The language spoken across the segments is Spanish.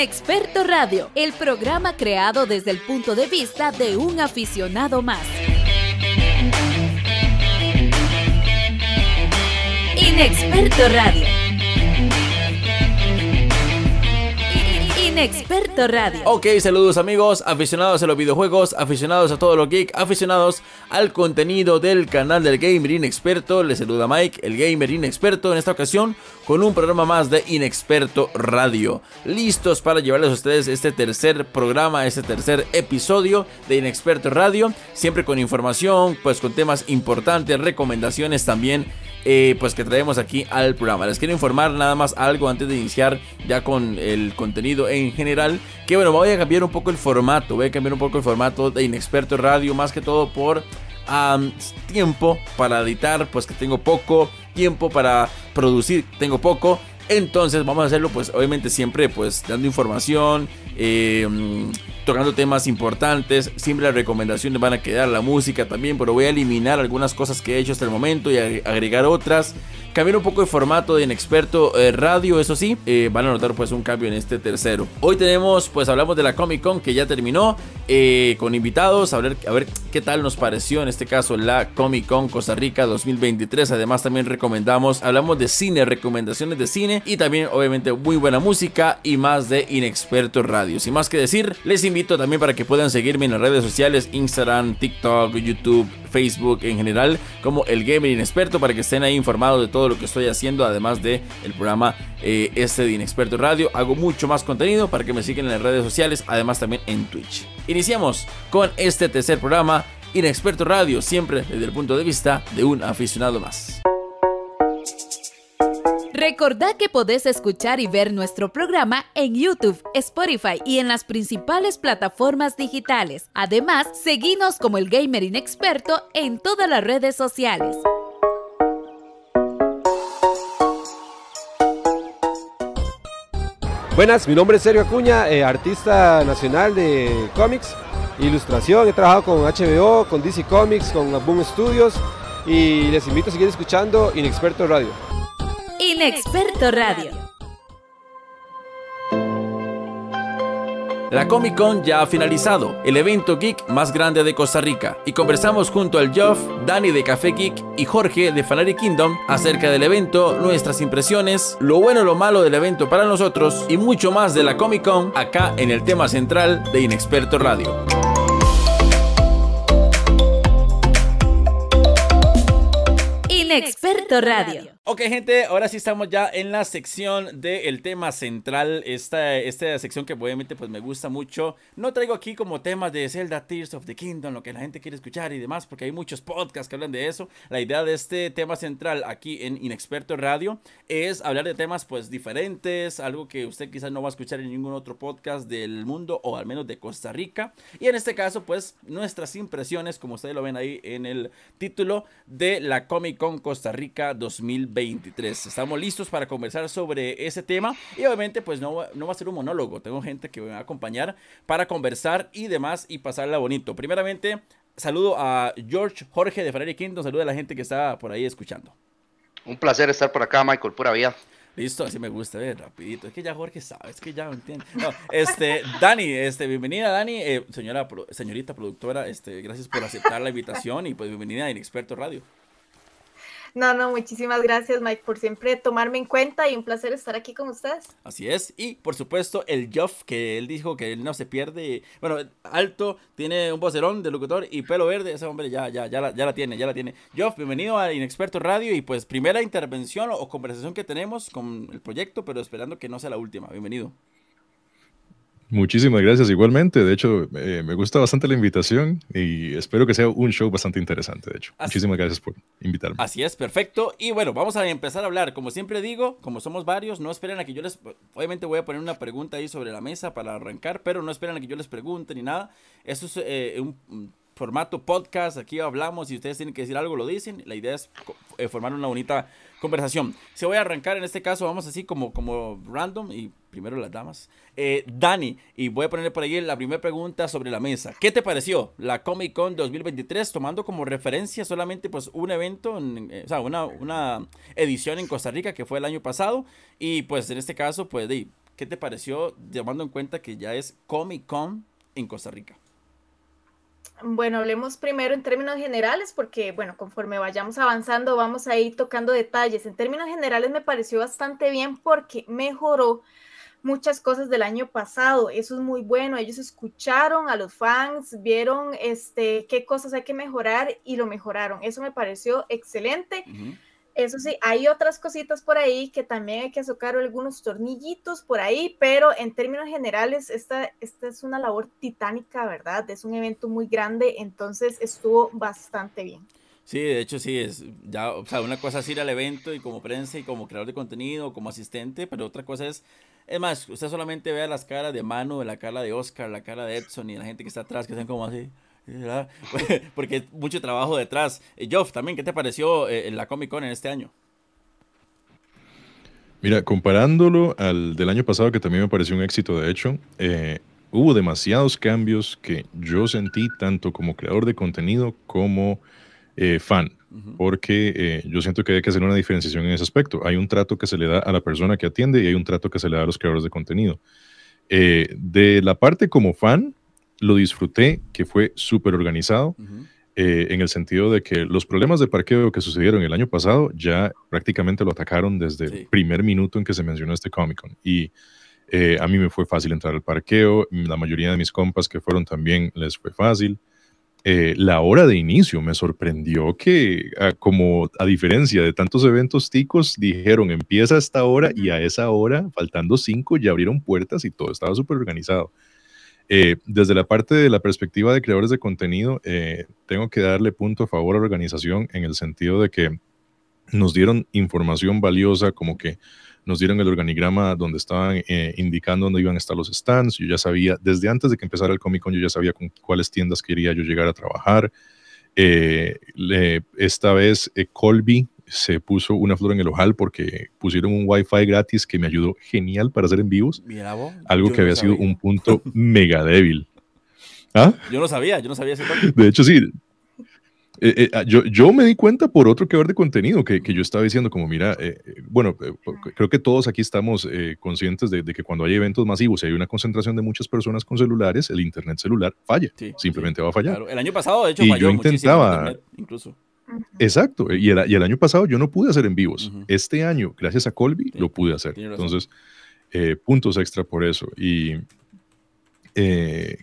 Inexperto Radio, el programa creado desde el punto de vista de un aficionado más. Inexperto Radio. Experto Radio. Ok, saludos amigos, aficionados a los videojuegos, aficionados a todo lo geek, aficionados al contenido del canal del Gamer Inexperto. Les saluda Mike, el Gamer Inexperto, en esta ocasión con un programa más de Inexperto Radio. Listos para llevarles a ustedes este tercer programa, este tercer episodio de Inexperto Radio. Siempre con información, pues con temas importantes, recomendaciones también eh, pues que traemos aquí al programa. Les quiero informar nada más algo antes de iniciar ya con el contenido en general. Que bueno, voy a cambiar un poco el formato. Voy a cambiar un poco el formato de Inexperto Radio. Más que todo por tiempo para editar. Pues que tengo poco. Tiempo para producir. Tengo poco. Entonces vamos a hacerlo pues obviamente siempre pues dando información, eh, tocando temas importantes. Siempre las recomendaciones van a quedar, la música también, pero voy a eliminar algunas cosas que he hecho hasta el momento y agregar otras. Cambiar un poco el formato de Inexperto eh, Radio, eso sí, eh, van a notar pues un cambio en este tercero. Hoy tenemos, pues hablamos de la Comic Con que ya terminó, eh, con invitados, a ver, a ver qué tal nos pareció en este caso la Comic Con Costa Rica 2023. Además también recomendamos, hablamos de cine, recomendaciones de cine y también obviamente muy buena música y más de Inexperto Radio. Sin más que decir, les invito también para que puedan seguirme en las redes sociales, Instagram, TikTok, YouTube, Facebook en general, como el Gamer Inexperto, para que estén ahí informados de todo lo que estoy haciendo, además de el programa eh, este de Inexperto Radio. Hago mucho más contenido para que me sigan en las redes sociales, además también en Twitch. Iniciamos con este tercer programa, Inexperto Radio, siempre desde el punto de vista de un aficionado más. Recordá que podés escuchar y ver nuestro programa en YouTube, Spotify y en las principales plataformas digitales. Además, seguinos como el Gamer Inexperto en todas las redes sociales. Buenas, mi nombre es Sergio Acuña, eh, artista nacional de cómics, ilustración. He trabajado con HBO, con DC Comics, con Boom Studios y les invito a seguir escuchando Inexperto Radio. Inexperto Radio. La Comic Con ya ha finalizado, el evento geek más grande de Costa Rica, y conversamos junto al Geoff, Dani de Café Geek y Jorge de Fanary Kingdom acerca del evento, nuestras impresiones, lo bueno y lo malo del evento para nosotros y mucho más de la Comic Con acá en el tema central de Inexperto Radio. Inexperto Radio. Ok, gente, ahora sí estamos ya en la sección del tema central. Esta, esta sección que obviamente pues me gusta mucho. No traigo aquí como temas de Zelda Tears of the Kingdom, lo que la gente quiere escuchar y demás, porque hay muchos podcasts que hablan de eso. La idea de este tema central aquí en Inexperto Radio es hablar de temas pues diferentes, algo que usted quizás no va a escuchar en ningún otro podcast del mundo o al menos de Costa Rica. Y en este caso pues nuestras impresiones, como ustedes lo ven ahí en el título de la Comic Con Costa Rica 2020. Estamos listos para conversar sobre ese tema y obviamente pues no, no va a ser un monólogo, tengo gente que me va a acompañar para conversar y demás y pasarla bonito. Primeramente, saludo a George Jorge de Ferrari Quinto, saludo a la gente que está por ahí escuchando. Un placer estar por acá, Michael, pura vida. Listo, así me gusta, ver, rapidito. Es que ya Jorge sabe, es que ya entiende. este, Dani, este, bienvenida Dani, eh, señora, señorita productora, este, gracias por aceptar la invitación y pues bienvenida a Inexperto Radio. No, no, muchísimas gracias, Mike, por siempre tomarme en cuenta y un placer estar aquí con ustedes. Así es, y por supuesto, el Joff, que él dijo que él no se pierde. Bueno, alto, tiene un vocerón de locutor y pelo verde. Ese hombre ya, ya, ya, la, ya la tiene, ya la tiene. Joff, bienvenido a Inexperto Radio y pues primera intervención o conversación que tenemos con el proyecto, pero esperando que no sea la última. Bienvenido. Muchísimas gracias igualmente. De hecho, eh, me gusta bastante la invitación y espero que sea un show bastante interesante, de hecho. Muchísimas gracias por invitarme. Así es, perfecto. Y bueno, vamos a empezar a hablar. Como siempre digo, como somos varios, no esperen a que yo les... Obviamente voy a poner una pregunta ahí sobre la mesa para arrancar, pero no esperen a que yo les pregunte ni nada. Eso es eh, un formato podcast, aquí hablamos y ustedes tienen que decir algo, lo dicen. La idea es eh, formar una bonita conversación. Se voy a arrancar en este caso, vamos así como, como random y primero las damas. Eh, Dani, y voy a poner por ahí la primera pregunta sobre la mesa. ¿Qué te pareció la Comic Con 2023 tomando como referencia solamente pues un evento, eh, o sea, una, una edición en Costa Rica que fue el año pasado? Y pues en este caso, pues ¿qué te pareció tomando en cuenta que ya es Comic Con en Costa Rica? Bueno, hablemos primero en términos generales, porque, bueno, conforme vayamos avanzando, vamos a ir tocando detalles. En términos generales, me pareció bastante bien porque mejoró muchas cosas del año pasado. Eso es muy bueno. Ellos escucharon a los fans, vieron este, qué cosas hay que mejorar y lo mejoraron. Eso me pareció excelente. Eso sí, hay otras cositas por ahí que también hay que sacar algunos tornillitos por ahí, pero en términos generales, esta, esta es una labor titánica, ¿verdad? Es un evento muy grande, entonces estuvo bastante bien. Sí, de hecho sí, es ya, o sea, una cosa es ir al evento y como prensa y como creador de contenido, como asistente, pero otra cosa es, es más, usted solamente vea las caras de Mano, la cara de Oscar, la cara de Edson y la gente que está atrás, que están como así. Porque es mucho trabajo detrás. Joff, también, ¿qué te pareció eh, la Comic Con en este año? Mira, comparándolo al del año pasado, que también me pareció un éxito, de hecho, eh, hubo demasiados cambios que yo sentí tanto como creador de contenido como eh, fan, porque yo siento que hay que hacer una diferenciación en ese aspecto. Hay un trato que se le da a la persona que atiende y hay un trato que se le da a los creadores de contenido. de la parte como fan, lo disfruté, que fue súper organizado, eh, en el sentido de que los problemas de parqueo que sucedieron el año pasado ya prácticamente lo atacaron desde el primer minuto en que se mencionó este Comic Con. Y eh, a mí me fue fácil entrar al parqueo, la mayoría de mis compas que fueron también les fue fácil. Eh, la hora de inicio me sorprendió que, como a diferencia de tantos eventos ticos, dijeron empieza a esta hora y a esa hora, faltando cinco, ya abrieron puertas y todo estaba súper organizado. Eh, desde la parte de la perspectiva de creadores de contenido, eh, tengo que darle punto a favor a la organización en el sentido de que nos dieron información valiosa, como que nos dieron el organigrama donde estaban eh, indicando dónde iban a estar los stands. Yo ya sabía, desde antes de que empezara el Comic Con, yo ya sabía con cuáles tiendas quería yo llegar a trabajar. esta vez Colby se puso una flor en el ojal porque pusieron un wifi gratis que me ayudó genial para hacer en vivos. algo que había sido un punto mega débil. ¿Ah? Yo no sabía, yo no sabía ese De hecho, sí. Eh, eh, ah, yo, yo, me di cuenta por otro creador de contenido que, que yo estaba diciendo como, mira, eh, bueno, creo que todos aquí estamos conscientes de, que cuando hay eventos masivos y hay una concentración de muchas personas con celulares, el internet celular falla, simplemente va a fallar. El año pasado, de hecho, falló yo intentaba, incluso. Exacto, y el, y el, año pasado yo no pude hacer en vivos. Este año, gracias a Colby, lo pude hacer. Entonces, eh, puntos extra por eso. Y eh,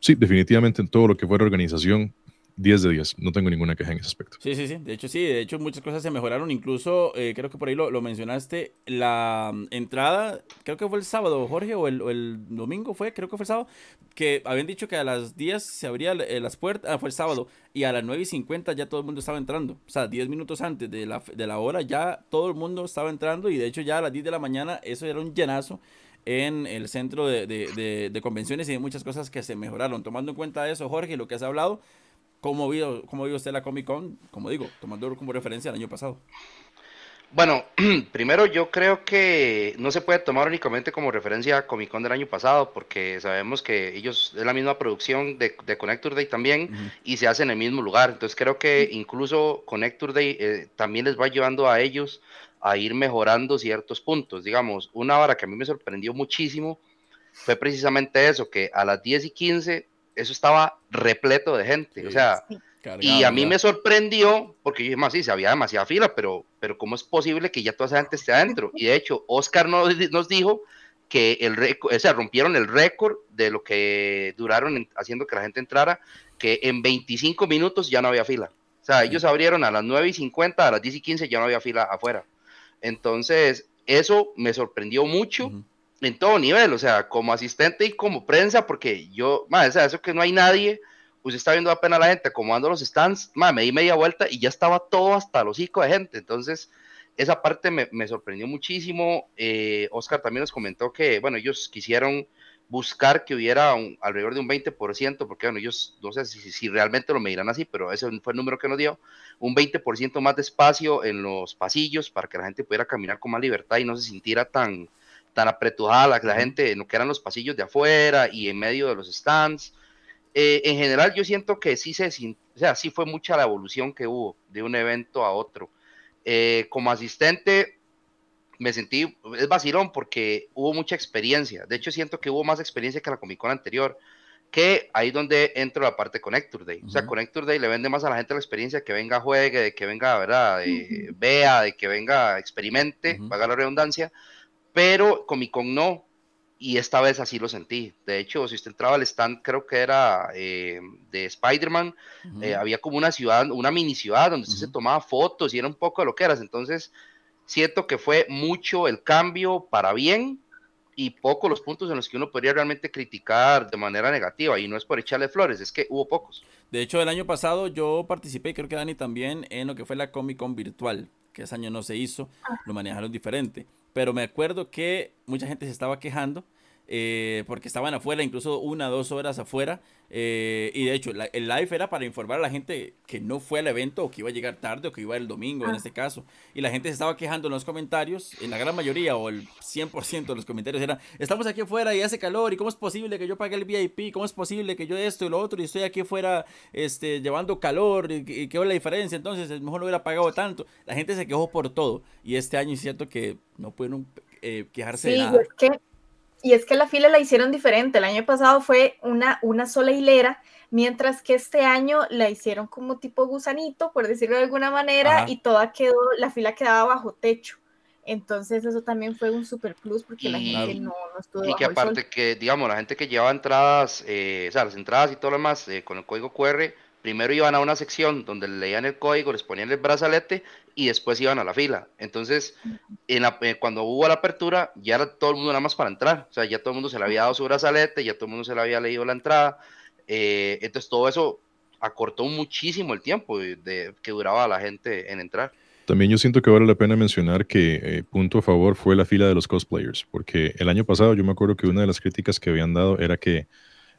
sí, definitivamente en todo lo que fue la organización, 10 de 10, no tengo ninguna queja en ese aspecto. Sí, sí, sí, de hecho sí, de hecho muchas cosas se mejoraron, incluso eh, creo que por ahí lo, lo, mencionaste, la mm, entrada, creo que fue el sábado, Jorge, o el, o el, domingo fue, creo que fue el sábado, que habían dicho que a las 10 se abrían eh, las puertas, ah, fue el sábado, y a las 9 y 50 ya todo el mundo estaba entrando, o sea, 10 minutos antes de la, de la hora ya todo el mundo estaba entrando, y de hecho ya a las 10 de la mañana eso era un llenazo en el centro de, de, de, de convenciones y de muchas cosas que se mejoraron. Tomando en cuenta eso, Jorge, lo que has hablado, ¿Cómo vio, cómo vio usted la Comic Con? Como digo, tomando como referencia el año pasado. Bueno, primero yo creo que no se puede tomar únicamente como referencia a Comic Con del año pasado, porque sabemos que ellos es la misma producción de, de Connector Day también y se hace en el mismo lugar. Entonces creo que incluso Connector Day eh, también les va llevando a ellos a ir mejorando ciertos puntos. Digamos, una hora que a mí me sorprendió muchísimo fue precisamente eso, que a las 10 y 15 eso estaba repleto de gente. o sea, y a mí me sorprendió, porque yo dije, más sí, se había demasiada fila, pero, pero ¿cómo es posible que ya toda esa gente esté adentro? Y de hecho, Oscar nos, nos dijo que el o sea, rompieron el récord de lo que duraron haciendo que la gente entrara, que en 25 minutos ya no había fila. O sea, ellos abrieron a las 9 y 50, a las 10 y 15 ya no había fila afuera. Entonces, eso me sorprendió mucho en todo nivel, o sea, como asistente y como prensa, porque yo, madre, o eso que no hay nadie, pues está viendo apenas la gente acomodando los stands, madre, me di media vuelta y ya estaba todo hasta los hocico de gente, entonces esa parte me, sorprendió muchísimo. Eh, Oscar también nos comentó que, bueno, ellos quisieron buscar que hubiera alrededor de un 20%, porque bueno, ellos no sé si, si, realmente lo medirán así, pero ese fue el número que nos dio, un 20% más de espacio en los pasillos para que la gente pudiera caminar con más libertad y no se sintiera tan, tan apretujada la, la gente en lo que eran los pasillos de afuera y en medio de los stands. Eh, en general yo siento que sí se, o sea, sí fue mucha la evolución que hubo de un evento a otro. Eh, como asistente, me sentí, es vacilón porque hubo mucha experiencia. De hecho, siento que hubo más experiencia que la Comic Con anterior. Que ahí donde entro la parte Connector Day. O sea, Connector Day le vende más a la gente la experiencia que venga, juegue, de que venga, ¿verdad? Vea, de que venga, experimente, uh la redundancia. Pero Comic Con no. Y esta vez así lo sentí. De hecho, si usted entraba al stand, creo que era eh, de Spider-Man, eh, había como una ciudad, una mini ciudad donde se tomaba fotos y era un poco de lo que eras. Entonces, siento que fue mucho el cambio para bien y poco los puntos en los que uno podría realmente criticar de manera negativa y no es por echarle flores, es que hubo pocos. De hecho, el año pasado yo participé, creo que Dani también, en lo que fue la Comic Con virtual, que ese año no se hizo, ah. lo manejaron diferente, pero me acuerdo que mucha gente se estaba quejando eh, porque estaban afuera, incluso una, dos horas afuera. Eh, y de hecho, el live era para informar a la gente que no fue al evento o que iba a llegar tarde o que iba el domingo en ah. este caso. Y la gente se estaba quejando en los comentarios, en la gran mayoría o el 100% de los comentarios eran, estamos aquí afuera y hace calor y cómo es posible que yo pague el VIP, cómo es posible que yo esto y lo otro y estoy aquí afuera este, llevando calor y, qué es la diferencia. Entonces, mejor no hubiera pagado tanto. La gente se quejó por todo. Y este año es cierto que no pueden eh, quejarse de nada. Y es que la fila la hicieron diferente. El año pasado fue una, una sola hilera, mientras que este año la hicieron como tipo gusanito, por decirlo de alguna manera, y toda quedó, la fila quedaba bajo techo. Entonces eso también fue un super plus porque la gente no, no estuvo Y que aparte que, digamos, la gente que llevaba entradas, eh, o sea, las entradas y todo lo demás eh, con el código QR, primero iban a una sección donde leían el código, les ponían el brazalete y después iban a la fila. Entonces, en la, eh, cuando hubo la apertura, ya era todo el mundo nada más para entrar. O sea, ya todo el mundo se le había dado su brazalete, ya todo el mundo se le había leído la entrada. Eh, entonces, todo eso acortó muchísimo el tiempo que duraba la gente en entrar. También yo siento que vale la pena mencionar que eh, punto a favor fue la fila de los cosplayers, porque el año pasado yo me acuerdo que una de las críticas que habían dado era que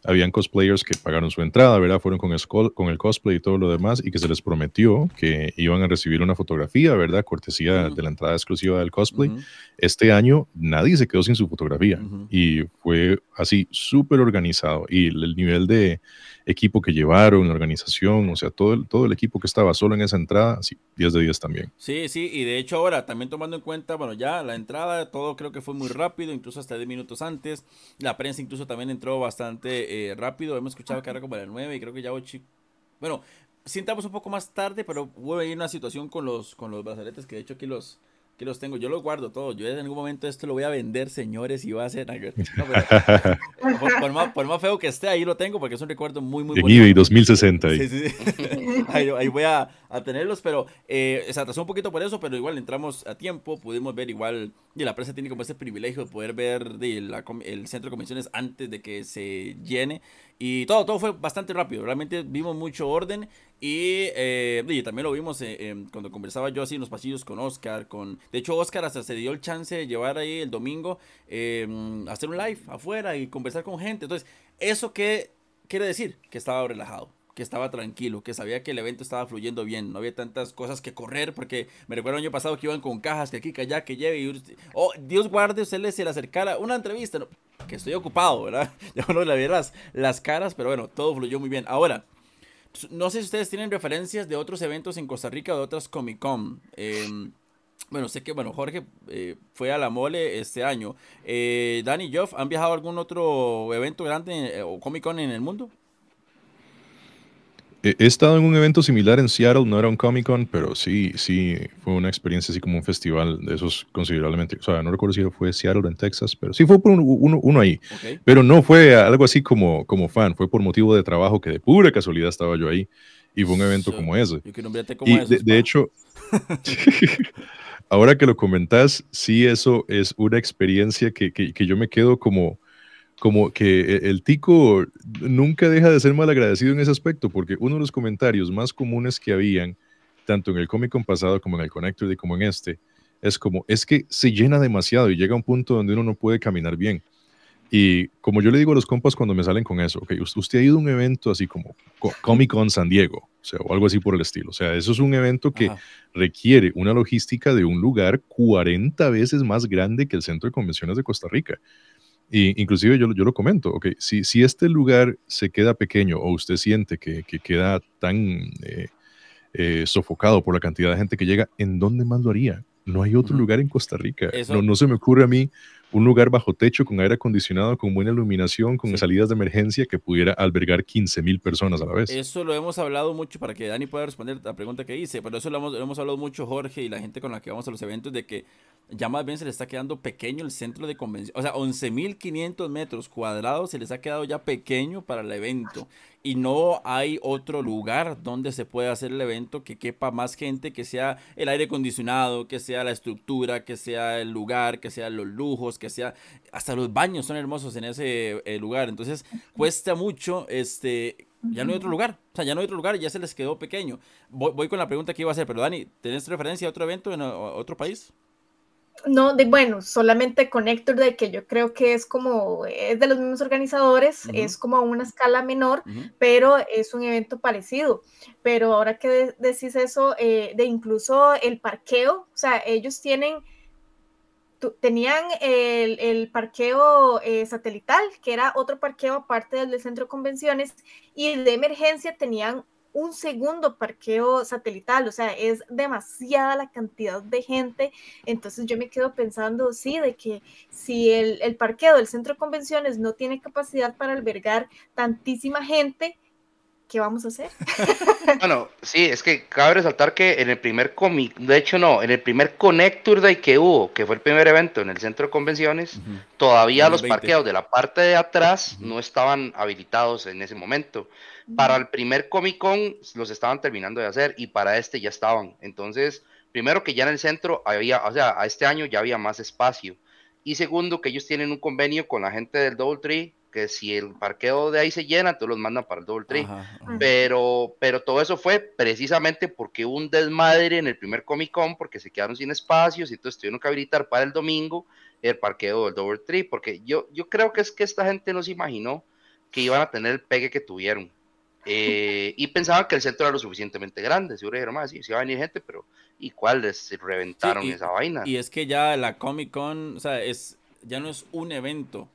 habían cosplayers que pagaron su entrada, ¿verdad? Fueron con el, con el cosplay y todo lo demás y que se les prometió que iban a recibir una fotografía, ¿verdad? Cortesía de la entrada exclusiva del cosplay. Este año nadie se quedó sin su fotografía y fue así súper organizado y el nivel de equipo que llevaron, la organización, o sea, todo el, todo el equipo que estaba solo en esa entrada, sí, 10 de 10 también. Sí, sí, y de hecho ahora también tomando en cuenta, bueno, ya la entrada, todo creo que fue muy rápido, incluso hasta 10 minutos antes, la prensa incluso también entró bastante eh, rápido, hemos escuchado que era como a las 9 y creo que ya 8, bueno, sintamos un poco más tarde, pero hubo ahí una situación con los, con los brazaletes que de hecho aquí los que los tengo, yo los guardo todos. Yo en algún momento esto lo voy a vender, señores, y va a ser. por, más, feo que esté, ahí lo tengo porque es un recuerdo muy, muy bonito. eBay 2060. Ahí. Sí, sí, ahí, voy a, a, tenerlos, pero eh, se atrasó un poquito por eso, pero igual entramos a tiempo, pudimos ver igual. Y la prensa tiene como ese privilegio de poder ver el centro de convenciones antes de que se llene. Y todo, todo fue bastante rápido. Realmente vimos mucho orden. Y, eh, también lo vimos eh, cuando conversaba yo así en los pasillos con Oscar. Con, de hecho, Oscar hasta se dio el chance de llevar ahí el domingo, eh, hacer un live afuera y conversar con gente. Entonces, ¿eso qué quiere decir? Que estaba relajado que estaba tranquilo, que sabía que el evento estaba fluyendo bien, no había tantas cosas que correr, porque me recuerdo el año pasado que iban con cajas, que aquí, que allá, que lleve, oh, Dios guarde, usted le se le acercara una entrevista, que estoy ocupado, ¿verdad? Ya no le vi las, las caras, pero bueno, todo fluyó muy bien. Ahora, no sé si ustedes tienen referencias de otros eventos en Costa Rica o de otras Comic Con. Em, bueno, sé que, bueno, Jorge eh, fue a la mole este año. Eh, Dani y Joff, ¿han viajado a algún otro evento grande eh, o Comic Con en el mundo? He estado en un evento similar en Seattle, no era un Comic Con, pero sí, sí, fue una experiencia así como un festival de esos considerablemente, o sea, no recuerdo si fue Seattle o en Texas, pero sí fue por uno, uno, ahí. Pero no fue algo así como, como fan, fue por motivo de trabajo que de pura casualidad estaba yo ahí y fue un evento como ese. y de, hecho, ahora que lo comentas, sí, eso es una experiencia que, que, que yo me quedo como como que e, el tico nunca deja de ser mal agradecido en ese aspecto, porque uno de los comentarios más comunes que habían, tanto en el Comic Con pasado como en el Connector y como en este, es como, es que se llena demasiado y llega a un punto donde uno no puede caminar bien. Y como yo le digo a los compas cuando me salen con eso, ok, usted ha ido a un evento así como Comic Con San Diego, o sea, o algo así por el estilo. O sea, eso es un evento que requiere una logística de un lugar 40 veces más grande que el Centro de Convenciones de Costa Rica. Y inclusive yo, yo lo comento, ok, si, si este lugar se queda pequeño o usted siente que, que queda tan eh, eh, sofocado por la cantidad de gente que llega, ¿en dónde más lo haría? no hay otro lugar en Costa Rica. No, no se me ocurre a mí un lugar bajo techo con aire acondicionado, con buena iluminación, con salidas de emergencia que pudiera albergar 15 mil personas a la vez. Eso lo hemos hablado mucho para que Dani pueda responder la pregunta que hice, pero eso lo hemos, lo hemos hablado mucho Jorge y la gente con la que vamos a los eventos de que ya más bien se le está quedando pequeño el centro de convención. O sea, 11.500 metros cuadrados se les ha quedado ya pequeño para el evento. Y no hay otro lugar donde se pueda hacer el evento que quepa más gente, que sea el aire acondicionado, que sea la estructura, que sea el lugar, que sea los lujos, que sea... Hasta los baños son hermosos en ese eh, lugar. Entonces cuesta mucho, este, ya no hay otro lugar. O sea, ya no hay otro lugar ya se les quedó pequeño. Voy, voy con la pregunta que iba a hacer, pero Dani, ¿tenés referencia a otro evento en otro país? No, de bueno, solamente Connector de que yo creo que es como, es de los mismos organizadores, es como a una escala menor, pero es un evento parecido. Pero ahora que decís eso, eh, de incluso el parqueo, o sea, ellos tienen, tenían el, parqueo eh, satelital, que era otro parqueo aparte del centro de convenciones, y de emergencia tenían un segundo parqueo satelital, o sea, es demasiada la cantidad de gente, entonces yo me quedo pensando, sí, de que si el, el parqueo del centro de convenciones no tiene capacidad para albergar tantísima gente, ¿qué vamos a hacer? bueno, sí, es que cabe resaltar que en el primer cómic, de hecho no, en el primer Connector Day que hubo, que fue el primer evento en el centro de convenciones, todavía los parqueos de la parte de atrás no estaban habilitados en ese momento. Para el primer Comic Con los estaban terminando de hacer y para este ya estaban. Entonces, primero que ya en el centro había, o sea, a este año ya había más espacio. Y segundo, que ellos tienen un convenio con la gente del Double Tree, que si el parqueo de ahí se llena, entonces los mandan para el Double Tree. Pero, pero todo eso fue precisamente porque hubo un desmadre en el primer Comic Con, porque se quedaron sin espacios y entonces tuvieron que habilitar para el domingo el parqueo del Double Tree, porque yo, yo creo que es que esta gente no se imaginó que iban a tener el pegue que tuvieron. Eh, y pensaban que el centro era lo suficientemente grande. Seguro dijeron, más, sí, sí va a venir gente, pero ¿y cuáles reventaron esa vaina? Y es que ya la Comic Con, o sea, es, ya no es un evento,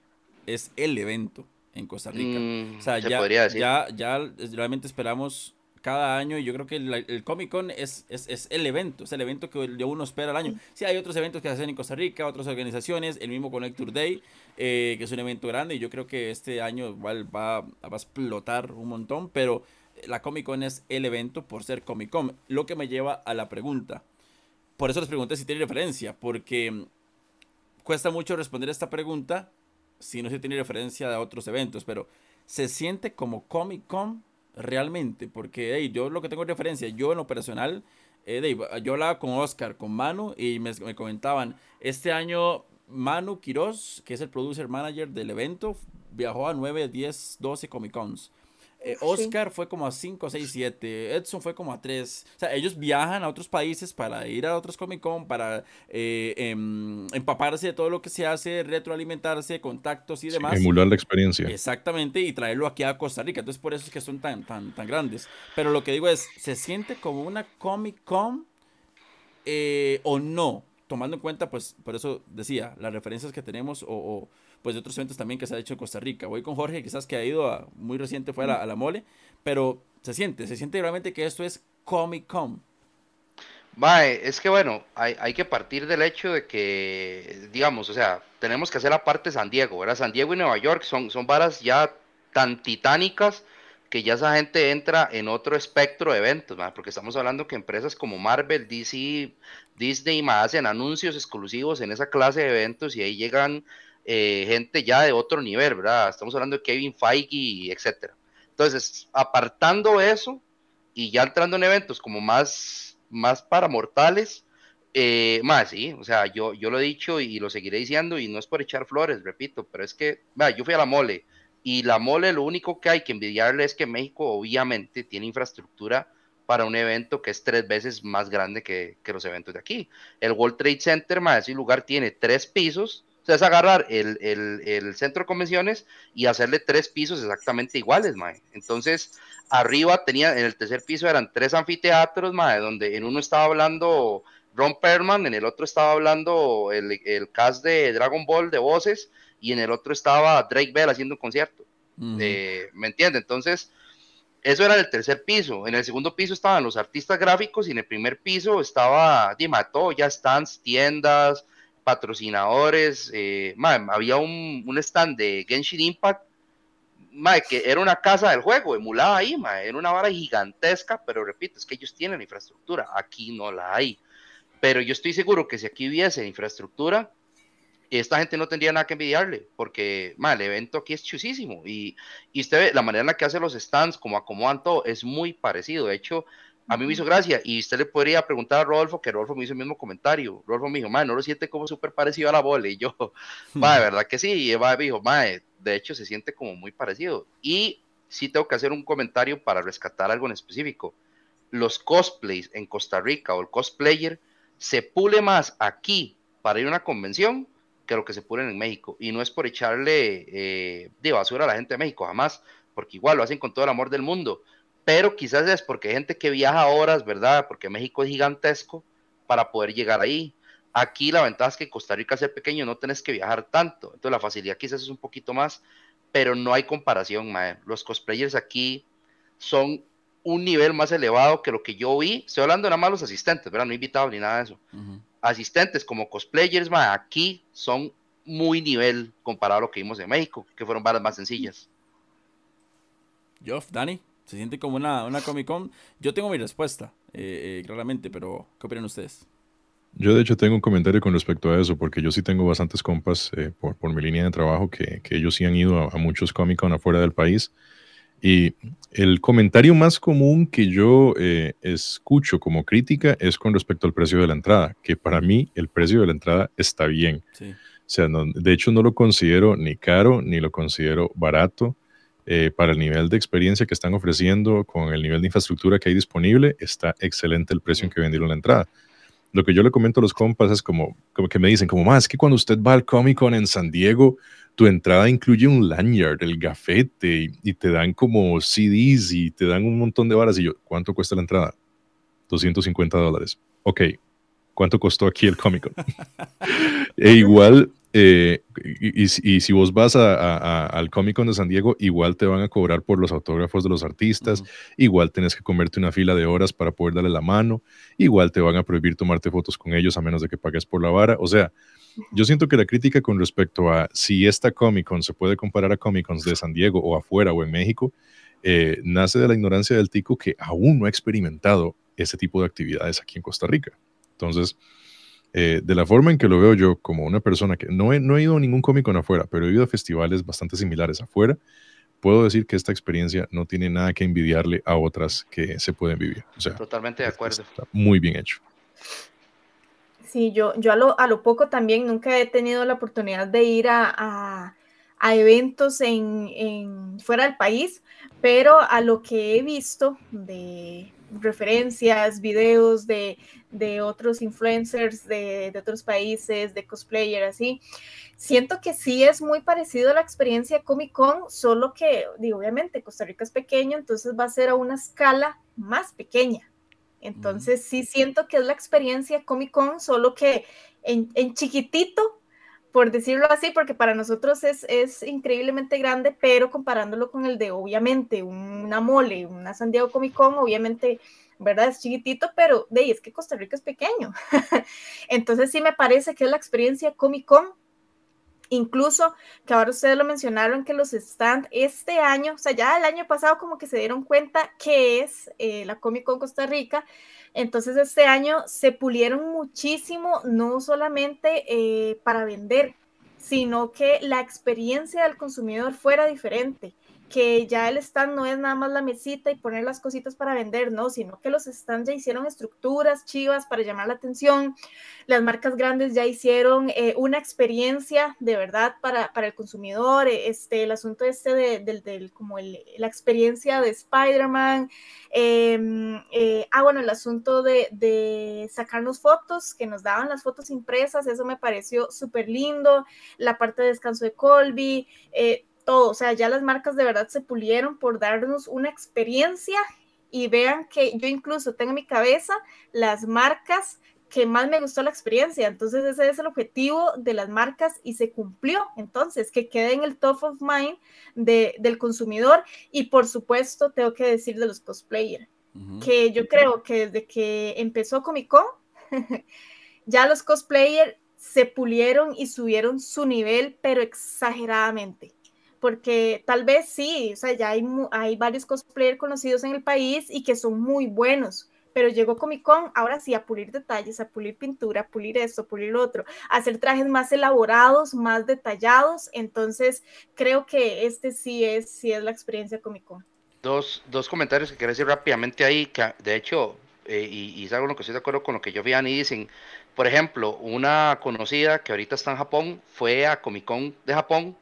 es el evento en Costa Rica. Mm, o sea, ya, ya, ya realmente esperamos cada año y yo creo que el, Comic Con es, es, el evento, es el evento que uno espera al año. Sí, hay otros eventos que se hacen en Costa Rica, otras organizaciones, el mismo Connector Day, eh, que es un evento grande y yo creo que este año igual va, va a explotar un montón, pero la Comic Con es el evento por ser Comic Con, lo que me lleva a la pregunta. Por eso les pregunté si tiene referencia, porque cuesta mucho responder esta pregunta si no se tiene referencia a otros eventos, pero se siente como Comic Con realmente, porque yo lo que tengo referencia, yo en lo personal, eh, yo hablaba con Oscar, con Manu, y me, me, comentaban, este año Manu Quiroz, que es el producer manager del evento, viajó a 9, 10, 12 Comic Cons. Eh, Oscar fue como a 5, 6, 7. Edson fue como a 3. O sea, ellos viajan a otros países para ir a otros Comic Con, para eh, em, empaparse de todo lo que se hace, retroalimentarse, contactos y demás. emular la experiencia. Exactamente, y traerlo aquí a Costa Rica. Entonces, por eso es que son tan, tan, tan grandes. Pero lo que digo es, ¿se siente como una Comic Con eh, o no? Tomando en cuenta, pues, por eso decía, las referencias que tenemos o pues de otros eventos también que se ha hecho en Costa Rica. Voy con Jorge, quizás que ha ido a, muy reciente fue a la, mole, pero se siente, se siente realmente que esto es Comic Con. Vale, es que bueno, hay, hay, que partir del hecho de que, digamos, o sea, tenemos que hacer la parte San Diego, ¿verdad? San Diego y Nueva York son, son varas ya tan titánicas que ya esa gente entra en otro espectro de eventos, porque estamos hablando que empresas como Marvel, DC, Disney más hacen anuncios exclusivos en esa clase de eventos y ahí llegan eh, gente ya de otro nivel, ¿verdad? Estamos hablando de Kevin Feige, etcétera. Entonces, apartando eso y ya entrando en eventos como más, más para mortales, eh, más, sí, o sea, yo, yo lo he dicho y lo seguiré diciendo y no es por echar flores, repito, pero es que, vea, yo fui a la mole y la mole lo único que hay que envidiarle es que México obviamente tiene infraestructura para un evento que es tres veces más grande que, que los eventos de aquí. El World Trade Center, más ese lugar tiene tres pisos o sea, es agarrar el, el, centro de convenciones y hacerle tres pisos exactamente iguales, mae. Entonces, arriba tenía, en el tercer piso eran tres anfiteatros, mae, donde en uno estaba hablando Ron Perlman, en el otro estaba hablando el, el cast de Dragon Ball de voces, y en el otro estaba Drake Bell haciendo un concierto. ¿Me entiende? Entonces, Eso era el tercer piso. En el segundo piso estaban los artistas gráficos y en el primer piso estaba, dime, todo, ya stands, tiendas, patrocinadores. Eh, había un, un, stand de Genshin Impact, que era una casa del juego, emulada ahí, era una vara gigantesca, pero repito, es que ellos tienen infraestructura, aquí no la hay. Pero yo estoy seguro que si aquí hubiese infraestructura, esta gente no tendría nada que envidiarle, porque el evento aquí es chusísimo. Y, y usted ve la manera en la que hace los stands, como acomodan todo, es muy parecido. De hecho, a mí me hizo gracia. Y usted le podría preguntar a Rodolfo, que Rodolfo me hizo el mismo comentario. Rodolfo me dijo, madre, no lo siente como súper parecido a la bola. Y yo, va, de verdad que sí. Y Eva me dijo, madre, de hecho se siente como muy parecido. Y sí tengo que hacer un comentario para rescatar algo en específico. Los cosplays en Costa Rica o el cosplayer se pule más aquí para ir a una convención que lo que se pulen en México. Y no es por echarle eh, de basura a la gente de México, jamás, porque igual lo hacen con todo el amor del mundo. Pero quizás es porque hay gente que viaja horas, ¿verdad? Porque México es gigantesco para poder llegar ahí. Aquí la ventaja es que Costa Rica, ser pequeño, no tenés que viajar tanto. Entonces la facilidad quizás es un poquito más, pero no hay comparación, mae. Los cosplayers aquí son un nivel más elevado que lo que yo vi. Estoy hablando nada más los asistentes, ¿verdad? No invitados ni nada de eso asistentes como cosplayers, aquí son muy nivel comparado a lo que vimos en México, que fueron balas más sencillas. Joff, Dani, ¿se siente como una, una Comic Con? Yo tengo mi respuesta, eh, eh, claramente, pero ¿qué opinan ustedes? Yo de hecho tengo un comentario con respecto a eso, porque yo sí tengo bastantes compas eh, por, por, mi línea de trabajo que, que ellos sí han ido a, a muchos Comic Con afuera del país y el comentario más común que yo eh, escucho como crítica es con respecto al precio de la entrada, que para mí el precio de la entrada está bien. O sea, de hecho no lo considero ni caro ni lo considero barato. Eh, para el nivel de experiencia que están ofreciendo, con el nivel de infraestructura que hay disponible, está excelente el precio en que vendieron la entrada. Lo que yo le comento a los compas es como, como que me dicen, como más, que cuando usted va al Comic Con en San Diego, tu entrada incluye un lanyard, el gafete, y, te dan como CDs y te dan un montón de varas. Y yo, ¿cuánto cuesta la entrada? 250 dólares. Ok, ¿cuánto costó aquí el Comic Con? e igual, eh, y, si vos vas al Comic Con de San Diego, igual te van a cobrar por los autógrafos de los artistas, igual tenés que comerte una fila de horas para poder darle la mano, igual te van a prohibir tomarte fotos con ellos a menos de que pagues por la vara. O sea, yo siento que la crítica con respecto a si esta Comic Con se puede comparar a Comic Cons de San Diego o afuera o en México, eh, nace de la ignorancia del tico que aún no ha experimentado ese tipo de actividades aquí en Costa Rica. Entonces, eh, de la forma en que lo veo yo como una persona que no he, no he ido a ningún Comic Con afuera, pero he ido a festivales bastante similares afuera, puedo decir que esta experiencia no tiene nada que envidiarle a otras que se pueden vivir. O sea, totalmente de acuerdo. Está muy bien hecho. Sí, yo, yo a, lo, a lo poco también nunca he tenido la oportunidad de ir a, a, eventos en, en, fuera del país, pero a lo que he visto de referencias, videos de, de otros influencers de, de, otros países, de cosplayer, así, siento que sí es muy parecido a la experiencia Comic Con, solo que, digo, obviamente Costa Rica es pequeño, entonces va a ser a una escala más pequeña. Entonces sí siento que es la experiencia Comic Con, solo que en, chiquitito, por decirlo así, porque para nosotros es, es, increíblemente grande, pero comparándolo con el de obviamente una mole, una San Diego Comic Con, obviamente, ¿verdad? Es chiquitito, pero de ahí es que Costa Rica es pequeño. Entonces sí me parece que es la experiencia Comic Con Incluso, que ahora ustedes lo mencionaron, que los stands este año, o sea, ya el año pasado como que se dieron cuenta que es eh, la Comic Con Costa Rica, entonces este año se pulieron muchísimo, no solamente eh, para vender, sino que la experiencia del consumidor fuera diferente que ya el stand no es nada más la mesita y poner las cositas para vender, no, sino que los stands ya hicieron estructuras chivas para llamar la atención, las marcas grandes ya hicieron eh, una experiencia de verdad para, para el consumidor, eh, este, el asunto este del, de, como el, la experiencia de Spider-Man, em, eh, ah, bueno, el asunto de, de, sacarnos fotos, que nos daban las fotos impresas, eso me pareció súper lindo, la parte de descanso de Colby, todo, o sea, ya las marcas de verdad se pulieron por darnos una experiencia y vean que yo incluso tengo en mi cabeza las marcas que más me gustó la experiencia. Entonces ese es el objetivo de las marcas y se cumplió. Entonces, que quede en el top of mind de, del consumidor y por supuesto tengo que decir de los cosplayers, que yo creo que desde que empezó Comic Con, ya los cosplayers se pulieron y subieron su nivel, pero exageradamente. Porque tal vez sí, o sea, ya hay, hay varios cosplayers conocidos en el país y que son muy buenos, pero llegó Comic Con, ahora sí, a pulir detalles, a pulir pintura, a pulir esto, a pulir lo otro, a hacer trajes más elaborados, más detallados, entonces creo que este sí es, sí es la experiencia Comic Con. Dos, dos comentarios que quiero decir rápidamente ahí, que de hecho, eh, y, y es algo lo que estoy de acuerdo con lo que yo vi y dicen, por ejemplo, una conocida que ahorita está en Japón, fue a Comic Con de Japón,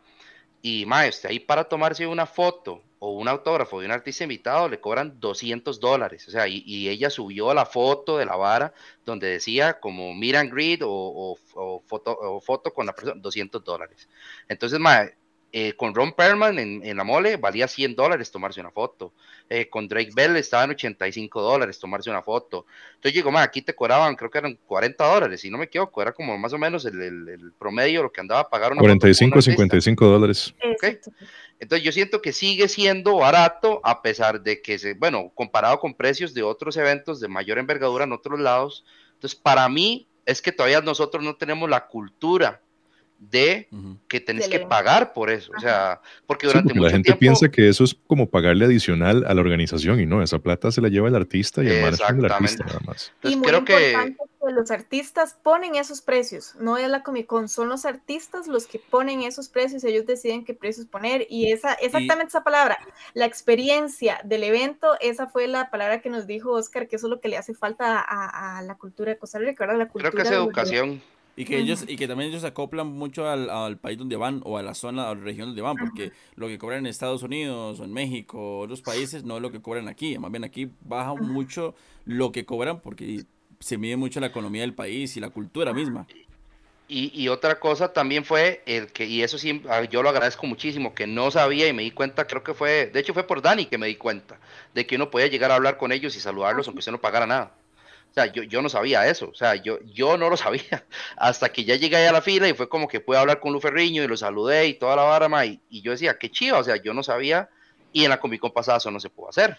y maestro, ahí para tomarse una foto o un autógrafo de un artista invitado le cobran 200 dólares. O sea, y, ella subió la foto de la vara donde decía como Miran Grid o, foto, o foto con la persona, 200 dólares. Entonces, ma, eh, con Ron Perlman en, la mole valía 100 dólares tomarse una foto. Eh, con Drake Bell estaba en 85 dólares tomarse una foto. Entonces digo, ma, aquí te cobraban, creo que eran 40 dólares, si no me equivoco, era como más o menos el, promedio lo que andaba a pagar una 45, 55 dólares. Entonces yo siento que sigue siendo barato a pesar de que, se, bueno, comparado con precios de otros eventos de mayor envergadura en otros lados. Entonces para mí es que todavía nosotros no tenemos la cultura de que tenés que pagar por eso. O sea, porque durante la gente piensa que eso es como pagarle adicional a la organización y no, esa plata se la lleva el artista y el marketing del artista nada más. y muy creo que... los artistas ponen esos precios, no es la Comic Con, son los artistas los que ponen esos precios, ellos deciden qué precios poner y esa exactamente esa palabra, la experiencia del evento, esa fue la palabra que nos dijo Oscar, que eso es lo que le hace falta a, la cultura de Costa Rica, La cultura creo que es educación. Y que ellos, y que también ellos se acoplan mucho al, al, país donde van, o a la zona, o la región donde van, porque lo que cobran en Estados Unidos, o en México, o otros países, no es lo que cobran aquí. Más bien aquí baja mucho lo que cobran, porque se mide mucho la economía del país y la cultura misma. Y, y, otra cosa también fue el que, y eso sí, yo lo agradezco muchísimo, que no sabía y me di cuenta, creo que fue, de hecho fue por Dani que me di cuenta, de que uno podía llegar a hablar con ellos y saludarlos aunque usted no pagara nada. O sea, yo, yo no sabía eso, o sea, yo, yo no lo sabía hasta que ya llegué a la fila y fue como que pude hablar con Luferriño y lo saludé y toda la vara, y, y yo decía, qué chido, o sea, yo no sabía y en la Comic Con pasada eso no se pudo hacer.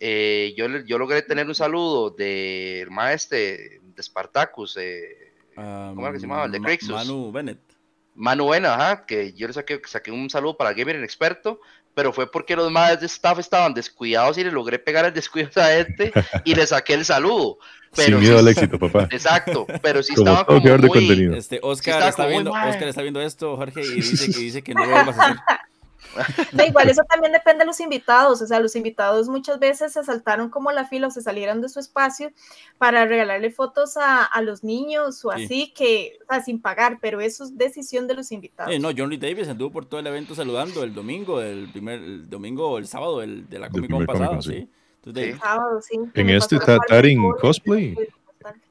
Eh, yo, yo logré tener un saludo del maestro de Spartacus, eh, ¿cómo era que se llamaba? El de Crixus. Manu Bennett. Manu Bennett, ajá, que yo le saqué, saqué un saludo para Gamer Experto pero fue porque los más de staff estaban descuidados y le logré pegar el descuido a esa gente y le saqué el saludo. Pero Sin miedo al éxito, papá. Exacto, pero sí estaba como muy... Este, Oscar, está viendo, Oscar está viendo esto, Jorge, y dice que, dice que no lo vas a hacer. Da igual, eso también depende de los invitados. O sea, los invitados muchas veces se saltaron como la fila o se salieron de su espacio para regalarle fotos a, a los niños o así, que, o sea, sin pagar, pero eso es decisión de los invitados. no, John Lee Davis anduvo por todo el evento saludando el domingo, el primer el domingo o el sábado el, de la Comic Con pasada, sí. Entonces, sábado, sí. En este Taring Cosplay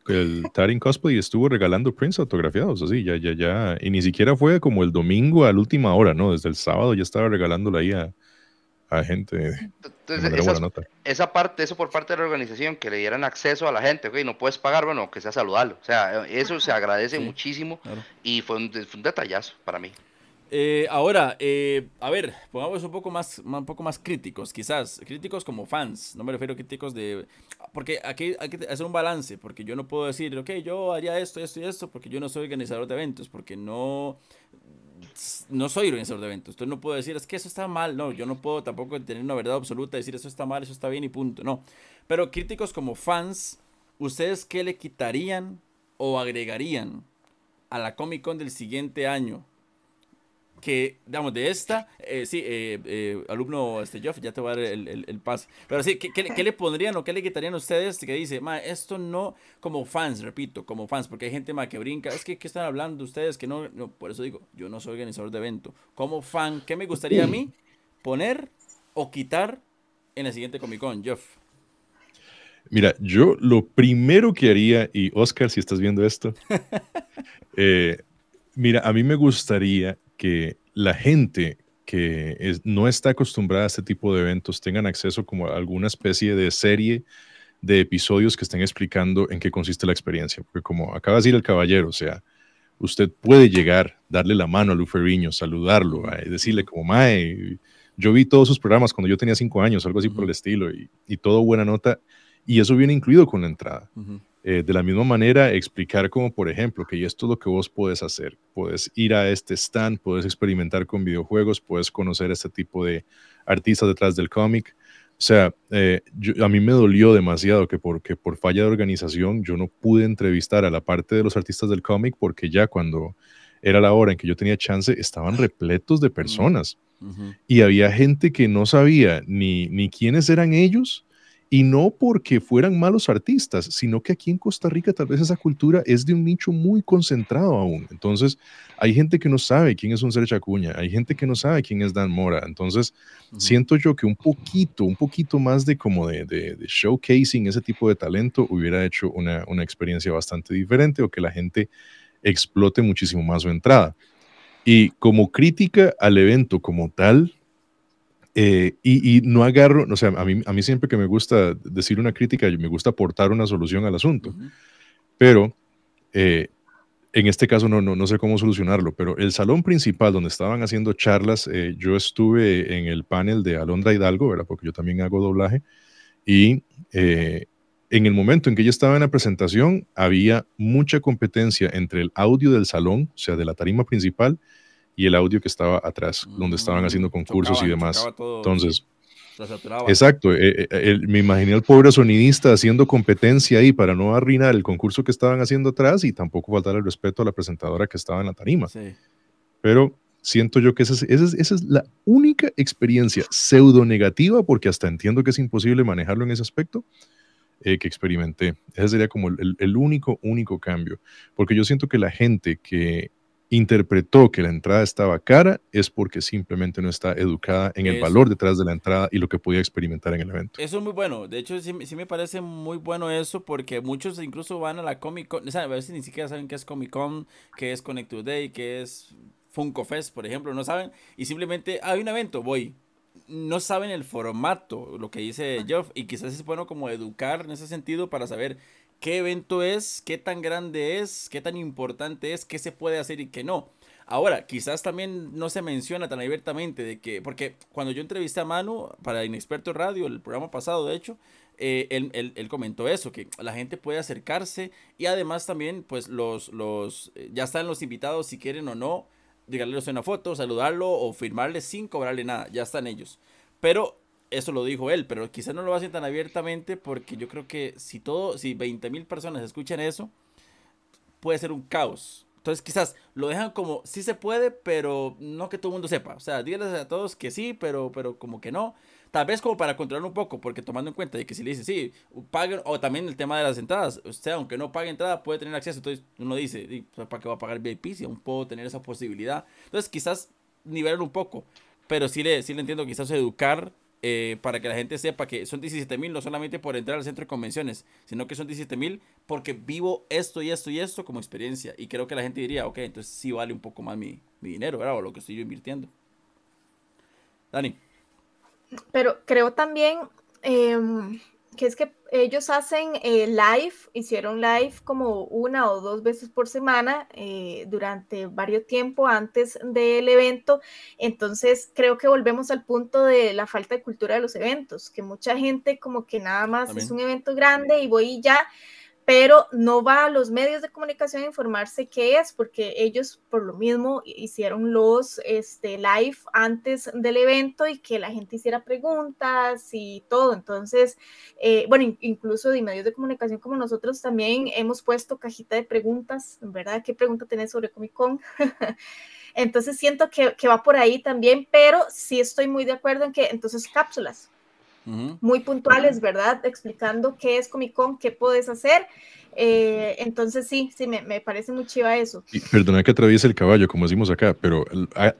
el Taring Cosplay estuvo regalando prints autografiados, así, ya, ya, ya. Y ni siquiera fue como el domingo a la última hora, ¿no? Desde el sábado ya estaba regalándole ahí a, a gente. Entonces, esa parte, eso por parte de la organización, que le dieran acceso a la gente, ok, no puedes pagar, bueno, que sea saludarlo. O sea, eso se agradece muchísimo y fue un, fue un detallazo para mí. Eh, ahora, eh, a ver, pongamos un poco más, un poco más críticos, quizás, críticos como fans, no me refiero a críticos de... Porque aquí hay que hacer un balance, porque yo no puedo decir, ok, yo haría esto, esto y esto, porque yo no soy organizador de eventos, porque no, no soy organizador de eventos. Entonces no puedo decir, es que eso está mal, no, yo no puedo tampoco tener una verdad absoluta, decir eso está mal, eso está bien y punto, no. Pero críticos como fans, ¿ustedes qué le quitarían o agregarían a la Comic Con del siguiente año? Que, digamos, de esta, eh, sí, eh, eh, alumno este, Jeff, ya te voy a dar el, el, paso. Pero sí, ¿qué, ¿qué, le pondrían o qué le quitarían a ustedes que dice, ma, esto no, como fans, repito, como fans, porque hay gente ma, que brinca, es que, ¿qué están hablando ustedes? Que no, no, por eso digo, yo no soy organizador de evento. Como fan, ¿qué me gustaría a mí poner o quitar en el siguiente Comic Con, Jeff? Mira, yo lo primero que haría, y Oscar, si estás viendo esto, mira, a mí me gustaría que la gente que no está acostumbrada a este tipo de eventos tengan acceso como a alguna especie de serie de episodios que estén explicando en qué consiste la experiencia. Porque como acaba de decir el caballero, o sea, usted puede llegar, darle la mano a Luferiño, saludarlo, decirle como, mae, yo vi todos sus programas cuando yo tenía cinco años, algo así por el estilo, y, y, todo buena nota, y eso viene incluido con la entrada. Eh, de la misma manera, explicar como, por ejemplo, que esto es lo que vos puedes hacer. Puedes ir a este stand, puedes experimentar con videojuegos, puedes conocer este tipo de artistas detrás del cómic. O sea, eh, a mí me dolió demasiado que porque por falla de organización yo no pude entrevistar a la parte de los artistas del cómic porque ya cuando era la hora en que yo tenía chance estaban repletos de personas y había gente que no sabía ni, ni quiénes eran ellos y no porque fueran malos artistas, sino que aquí en Costa Rica tal vez esa cultura es de un nicho muy concentrado aún. Entonces, hay gente que no sabe quién es un Sergio Acuña, hay gente que no sabe quién es Dan Mora. Entonces, siento yo que un poquito, un poquito más de como de, de, showcasing ese tipo de talento hubiera hecho una, una experiencia bastante diferente o que la gente explote muchísimo más su entrada. Y como crítica al evento como tal, eh, y, no agarro, o sea, a mí, a mí siempre que me gusta decir una crítica, me gusta aportar una solución al asunto, pero eh, en este caso no, no, no, sé cómo solucionarlo, pero el salón principal donde estaban haciendo charlas, eh, yo estuve en el panel de Alondra Hidalgo, ¿verdad? Porque yo también hago doblaje, y en el momento en que ella estaba en la presentación, había mucha competencia entre el audio del salón, o sea, de la tarima principal, y el audio que estaba atrás, donde estaban haciendo mm, concursos y demás. Entonces, exacto, eh, eh, me imaginé al pobre sonidista haciendo competencia ahí para no arruinar el concurso que estaban haciendo atrás y tampoco faltar el respeto a la presentadora que estaba en la tarima. Pero siento yo que esa es, esa es, la única experiencia pseudo negativa, porque hasta entiendo que es imposible manejarlo en ese aspecto, eh, que experimenté. Ese sería como el, el, único, único cambio, porque yo siento que la gente que interpretó que la entrada estaba cara es porque simplemente no está educada en el valor detrás de la entrada y lo que podía experimentar en el evento. Eso es muy bueno. De hecho, sí, me parece muy bueno eso porque muchos incluso van a la Comic Con, a veces ni siquiera saben qué es Comic Con, qué es Connect Today, qué es Funko Fest, por ejemplo, no saben y simplemente hay un evento, voy. No saben el formato, lo que dice Jeff, y quizás es bueno como educar en ese sentido para saber qué evento es, qué tan grande es, qué tan importante es, qué se puede hacer y qué no. Ahora, quizás también no se menciona tan abiertamente de que, porque cuando yo entrevisté a Manu para Inexperto Radio, el programa pasado, de hecho, eh, él, comentó eso, que la gente puede acercarse y además también, pues los, los, eh, ya están los invitados si quieren o no, díganle una foto, saludarlo o firmarle sin cobrarle nada, ya están ellos. Pero eso lo dijo él, pero quizás no lo hacen tan abiertamente porque yo creo que si todo, si 20 mil personas escuchan eso, puede ser un caos. Entonces quizás lo dejan como sí se puede, pero no que todo el mundo sepa. O sea, díganles a todos que sí, pero, pero como que no. Tal vez como para controlar un poco, porque tomando en cuenta de que si le dice sí, paguen, o también el tema de las entradas, o sea, aunque no pague entrada, puede tener acceso. Entonces uno dice, ¿para qué va a pagar VIP si aún puedo tener esa posibilidad? Entonces quizás nivelar un poco, pero sí le, sí le entiendo quizás educar eh, para que la gente sepa que son 17 mil no solamente por entrar al centro de convenciones, sino que son 17 mil porque vivo esto y esto y esto como experiencia. Y creo que la gente diría, ok, entonces sí vale un poco más mi, mi dinero, ¿verdad? O lo que estoy yo invirtiendo. Dani. Pero creo también eh, que es que ellos hacen eh, live, hicieron live como una o dos veces por semana eh, durante varios tiempo antes del evento. Entonces creo que volvemos al punto de la falta de cultura de los eventos, que mucha gente como que nada más es un evento grande y voy ya pero no va a los medios de comunicación a informarse qué es, porque ellos por lo mismo hicieron los este, live antes del evento y que la gente hiciera preguntas y todo. Entonces, eh, bueno, incluso de medios de comunicación como nosotros también hemos puesto cajita de preguntas, ¿verdad? ¿Qué pregunta tenés sobre Comic Con? entonces siento que, que va por ahí también, pero sí estoy muy de acuerdo en que entonces cápsulas, muy puntuales, ¿verdad? Explicando qué es Comic Con, qué puedes hacer. Eh, entonces sí, sí, me, me, parece muy chiva eso. Y perdona que atraviese el caballo, como decimos acá, pero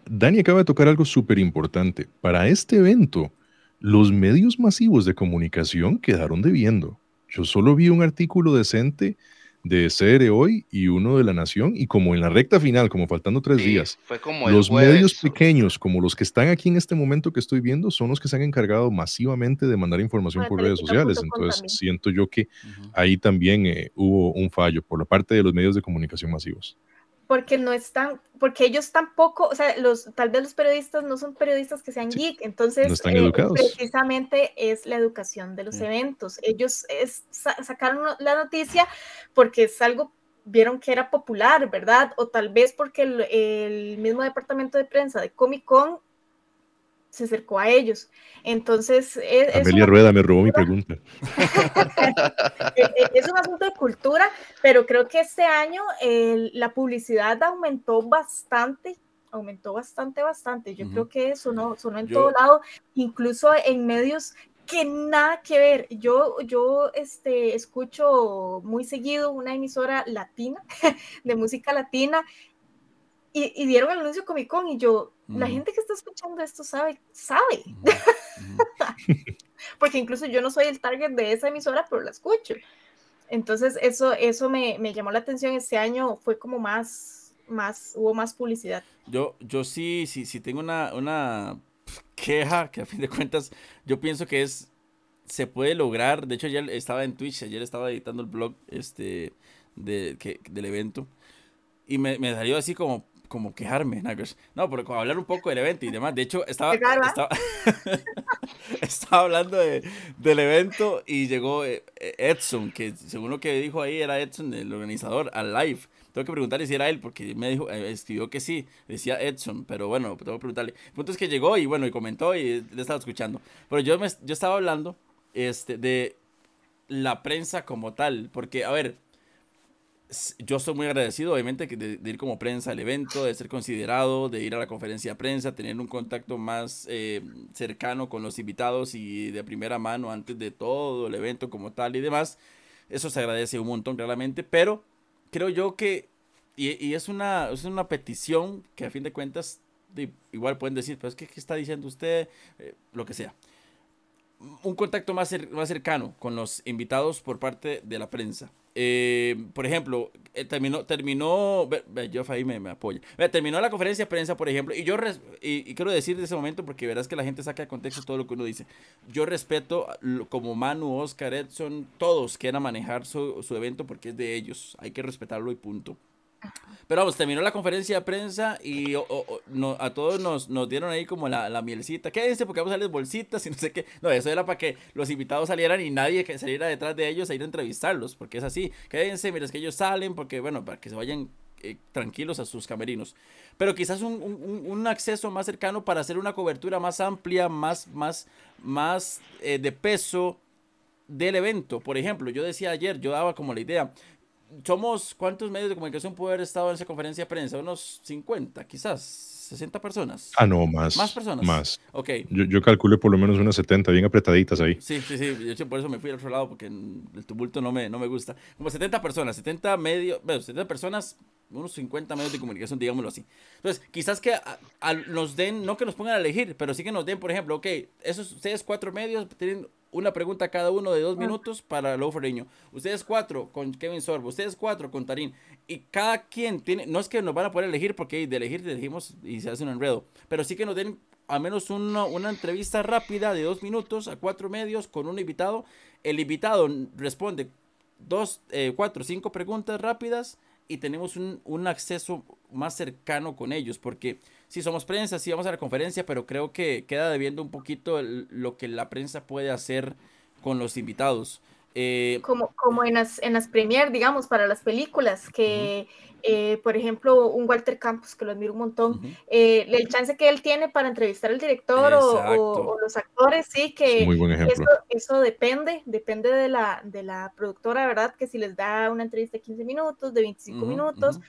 Dani acaba de tocar algo súper importante. Para este evento, los medios masivos de comunicación quedaron debiendo. Yo solo vi un artículo decente de CR hoy y uno de La Nación, y como en la recta final, como faltando tres Sí, días, fue como los jueves. medios pequeños, como los que están aquí en este momento que estoy viendo, son los que se han encargado masivamente de mandar información por redes sociales. Entonces, también. siento yo que ahí también eh, hubo un fallo por la parte de los medios de comunicación masivos. Porque no están, porque ellos tampoco, o sea, los, tal vez los periodistas no son periodistas que sean geek, entonces no están eh, educados. precisamente es la educación de los Sí. eventos. Ellos es- sa- sacaron la noticia porque es algo, vieron que era popular, ¿verdad? O tal vez porque el, el mismo departamento de prensa de Comic Con se acercó a ellos. Entonces, es, es Amelia Rueda me robó mi pregunta. eh, eh, es un asunto de cultura, pero creo que este año la publicidad aumentó bastante, aumentó bastante, bastante. Yo Ujú. creo que sonó, sonó en Yo- todo lado, incluso en medios que nada que ver. Yo, yo este, escucho muy seguido una emisora latina, de música latina, y, y dieron el anuncio Comic Con y yo, la gente que está escuchando esto sabe, sabe, porque incluso yo no soy el target de esa emisora, pero la escucho. Entonces, eso, eso me, me llamó la atención. Este año fue como más, más, hubo más publicidad. Yo, yo sí, sí, sí tengo una, una queja que a fin de cuentas yo pienso que es, se puede lograr. De hecho, ayer estaba en Twitch, ayer estaba editando el blog este, de, que, del evento y me, me salió así como, como quejarme, Nagos. No, pero como hablar un poco del evento y demás. De hecho, estaba, ¿eh? estaba, estaba hablando de, del evento y llegó eh, eh, Edson, que según lo que dijo ahí era Edson, el organizador, al live. Tengo que preguntarle si era él, porque me dijo, eh, escribió que sí, decía Edson, pero bueno, tengo que preguntarle. El punto es que llegó y bueno, y comentó y le estaba escuchando. Pero yo, me, yo estaba hablando este, de la prensa como tal, porque, a ver, yo estoy muy agradecido, obviamente, de, ir como prensa al evento, de ser considerado, de ir a la conferencia de prensa, tener un contacto más eh, cercano con los invitados y de primera mano antes de todo el evento como tal y demás. Eso se agradece un montón, claramente, pero creo yo que, y, es, una, es una petición que a fin de cuentas, igual pueden decir, pero es que, ¿qué está diciendo usted? Eh, lo que sea. Un contacto más, más cercano con los invitados por parte de la prensa. Eh, por ejemplo, eh, terminó, terminó, ahí me, apoya. Terminó la conferencia de prensa, por ejemplo, y yo, res- y, quiero decir de ese momento, porque verás que la gente saca de contexto todo lo que uno dice. Yo respeto como Manu, Oscar, Edson, todos quieran manejar su, su evento porque es de ellos. Hay que respetarlo y punto. Pero vamos, terminó la conferencia de prensa y a todos nos, dieron ahí como la, mielcita. Quédense porque vamos a darles bolsitas y no sé qué. No, eso era para que los invitados salieran y nadie que saliera detrás de ellos a ir a entrevistarlos, porque es así. Quédense, mira, es que ellos salen porque, bueno, para que se vayan eh, tranquilos a sus camerinos. Pero quizás un acceso más cercano para hacer una cobertura más amplia, más, más, más eh, de peso del evento. Por ejemplo, yo decía ayer, yo daba como la idea, somos, ¿cuántos medios de comunicación puede haber estado en esa conferencia de prensa? Unos 50, quizás, 60 personas. Ah, no, más. ¿Más personas? Más. Ok. Yo, yo calculé por lo menos unas 70, bien apretaditas ahí. Sí, sí, sí. De hecho, por eso me fui al otro lado, porque el tumulto no me, no me gusta. Como 70 personas, 70 medios, bueno, 70 personas, unos 50 medios de comunicación, digámoslo así. Entonces, quizás que a- a- nos den, no que nos pongan a elegir, pero sí que nos den, por ejemplo, ok, esos ustedes cuatro medios tienen una pregunta cada uno de dos minutos para Low Ferreño. Ustedes cuatro con Kevin Sorbo, ustedes cuatro con Tarín. Y cada quien tiene, no es que nos van a poder elegir, porque de elegir elegimos y se hace un enredo, pero sí que nos den al menos uno- una entrevista rápida de dos minutos a cuatro medios con un invitado. El invitado responde dos, eh, cuatro, cinco preguntas rápidas y tenemos un, un acceso más cercano con ellos, porque si somos prensa, sí vamos a la conferencia, pero creo que queda debiendo un poquito lo que la prensa puede hacer con los invitados. Eh, Como, como en las, en las premier, digamos, para las películas, que, eh, por ejemplo, un Walter Campos, que lo admiro un montón, ujú. eh, el chance que él tiene para entrevistar al director o, o- o los actores, sí, que muy buen eso, eso depende, depende de la, de la productora, ¿verdad? Que si les da una entrevista de 15 minutos, de 25 Ujú, minutos, ujú.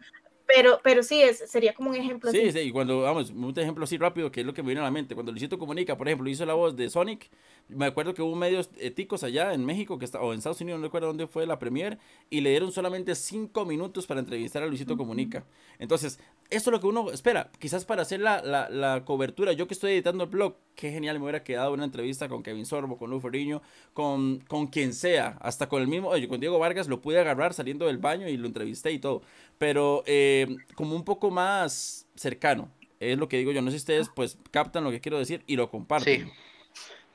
Pero, pero sí, es, sería como un ejemplo Sí, así. sí, y cuando, vamos, un ejemplo así rápido, que es lo que me viene a la mente. Cuando Luisito Comunica, por ejemplo, hizo la voz de Sonic, me acuerdo que hubo medios eh, ticos allá en México, que está, o en Estados Unidos, no recuerdo dónde fue la premier, y le dieron solamente cinco minutos para entrevistar a Luisito Comunica. Entonces, esto es lo que uno espera. Quizás para hacer la, la, cobertura, yo que estoy editando el blog, qué genial me hubiera quedado una entrevista con Kevin Sorbo, con Luferiño, con, con quien sea, hasta con el mismo, oye, con Diego Vargas lo pude agarrar saliendo del baño y lo entrevisté y todo, pero eh, como un poco más cercano, es lo que digo yo. No sé si ustedes pues captan lo que quiero decir y lo comparten. Sí.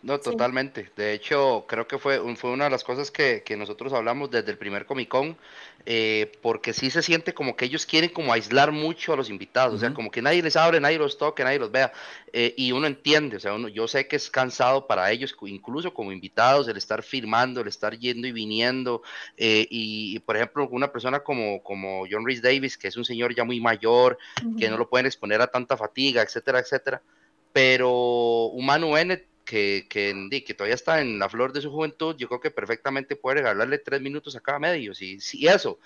No, totalmente. De hecho, creo que fue, fue una de las cosas que, nosotros hablamos desde el primer Comic Con, eh, porque sí se siente como que ellos quieren como aislar mucho a los invitados, o sea, como que nadie les abre, nadie los toque, nadie los vea, eh, y uno entiende, o sea, uno, yo sé que es cansado para ellos, incluso como invitados, el estar firmando, el estar yendo y viniendo, eh, y, por ejemplo, una persona como, como John Rhys Davis, que es un señor ya muy mayor, que no lo pueden exponer a tanta fatiga, etcétera, etcétera, pero Humano N que, que, que, todavía está en la flor de su juventud, yo creo que perfectamente puede regalarle tres minutos a cada medio, si, si eso.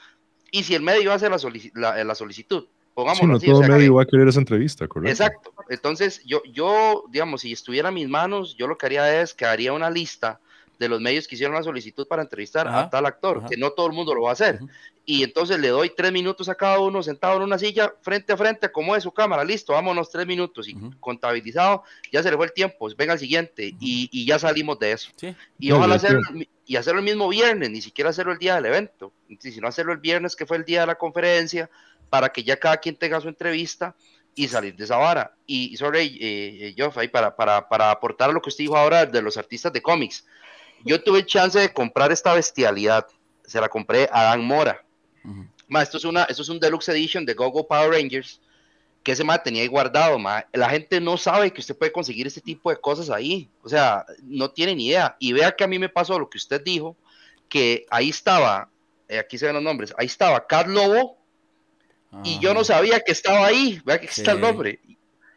Y si el medio hace la, la, la solicitud, pongamos sí, no todo medio va a querer esa entrevista, correcto. Exacto. Entonces, yo, yo, digamos, si estuviera en mis manos, yo lo que haría es que haría una lista de los medios que hicieron la solicitud para entrevistar a tal actor, que no todo el mundo lo va a hacer. Y entonces le doy tres minutos a cada uno sentado en una silla, frente a frente, como es su cámara, listo, vámonos tres minutos. Y contabilizado, ya se le fue el tiempo, venga el siguiente y, y, ya salimos de eso. Y ojalá hacerlo, y hacerlo el mismo viernes, ni siquiera hacerlo el día del evento, sino hacerlo el viernes que fue el día de la conferencia, para que ya cada quien tenga su entrevista y salir de esa vara. Y, sorry, eh, eh para, para, para aportar lo que usted dijo ahora de los artistas de cómics, yo tuve chance de comprar esta bestialidad. Se la compré a Dan Mora. esto, es una, esto es un Deluxe Edition de Gogo Power Rangers que ese ma tenía ahí guardado. Ma. La gente no sabe que usted puede conseguir este tipo de cosas ahí. O sea, no tiene ni idea. Y vea que a mí me pasó lo que usted dijo, que ahí estaba, eh, aquí se ven los nombres, ahí estaba Cat Lobo, y yo no sabía que estaba ahí. Vea que está el nombre.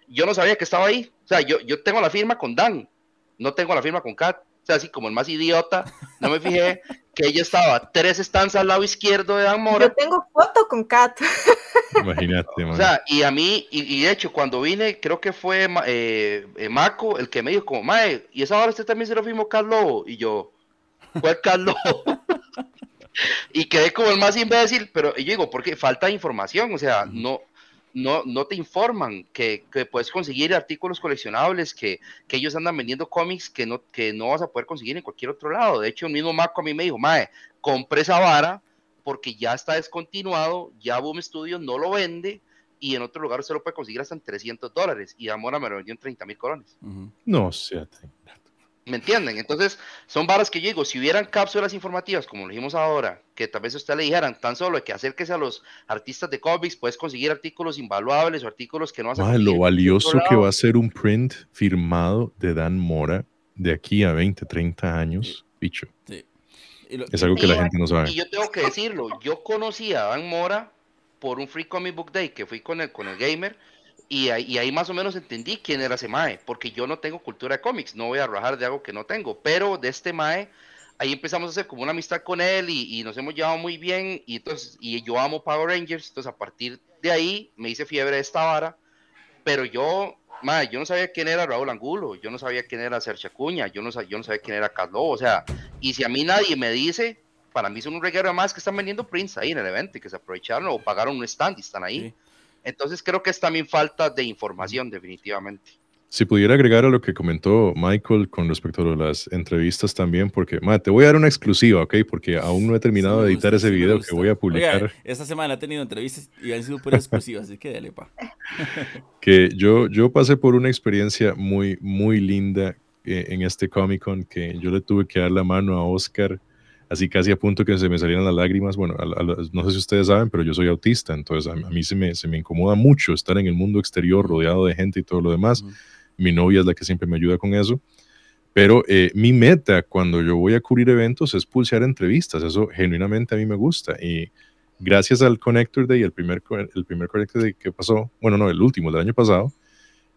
Yo no sabía que estaba ahí. O sea, yo, yo tengo la firma con Dan, no tengo la firma con Cat sea, así como el más idiota, no me fijé que ella estaba tres estanzas al lado izquierdo de Dan Mora. Yo tengo foto con Kat. Imagínate, O sea, y a mí, y, de hecho, cuando vine, creo que fue eh, eh, Maco el que me dijo, como, Mae, y esa hora usted también se lo firmó Cat Lobo. Y yo, ¿cuál Cat Lobo? y quedé como el más imbécil, pero yo digo, porque falta información, o sea, no no, no te informan que, puedes conseguir artículos coleccionables, que, ellos andan vendiendo cómics que no, que no vas a poder conseguir en cualquier otro lado. De hecho, el mismo Marco a mí me dijo, Mae, compré esa vara porque ya está descontinuado, ya Boom Studios no lo vende y en otro lugar se lo puede conseguir hasta en 300 dólares y Amora me lo vendió en 30 mil colones. No sé. ¿Me entienden? Entonces, son varas que yo digo, si hubieran cápsulas informativas, como lo dijimos ahora, que tal vez usted le dijeran, tan solo que acérquese a los artistas de cómics, puedes conseguir artículos invaluables o artículos que no vas a Lo valioso que va a ser un print firmado de Dan Mora de aquí a 20, 30 años, bicho. es algo que la gente no sabe. Y yo tengo que decirlo, yo conocí a Dan Mora por un Free Comic Book Day que fui con el, con el gamer y ahí, más o menos entendí quién era ese Mae, porque yo no tengo cultura de cómics, no voy a rajar de algo que no tengo, pero de este Mae, ahí empezamos a hacer como una amistad con él y, nos hemos llevado muy bien, y entonces, y yo amo Power Rangers, entonces a partir de ahí me hice fiebre de esta vara, pero yo, Mae, yo no sabía quién era Raúl Angulo, yo no sabía quién era Sergio Acuña, yo no, yo no sabía quién era Carlos, o sea, y si a mí nadie me dice, para mí son un reguero más que están vendiendo prints ahí en el evento que se aprovecharon o pagaron un stand y están ahí. Entonces creo que es también falta de información, definitivamente. Si pudiera agregar a lo que comentó Michael con respecto a las entrevistas también, porque, ma, te voy a dar una exclusiva, ¿ok? Porque aún no he terminado de editar ese video que voy a publicar. esta semana he tenido entrevistas y han sido puras exclusivas, así que dale, pa. que yo, yo pasé por una experiencia muy, muy linda eh, en este Comic Con, que yo le tuve que dar la mano a Oscar así casi a punto que se me salieran las lágrimas. Bueno, no sé si ustedes saben, pero yo soy autista, entonces a, mí se me, se me incomoda mucho estar en el mundo exterior rodeado de gente y todo lo demás. Mi novia es la que siempre me ayuda con eso. Pero eh, mi meta cuando yo voy a cubrir eventos es pulsear entrevistas. Eso genuinamente a mí me gusta. Y gracias al Connector Day, el primer, el primer Connector Day que pasó, bueno, no, el último del año pasado,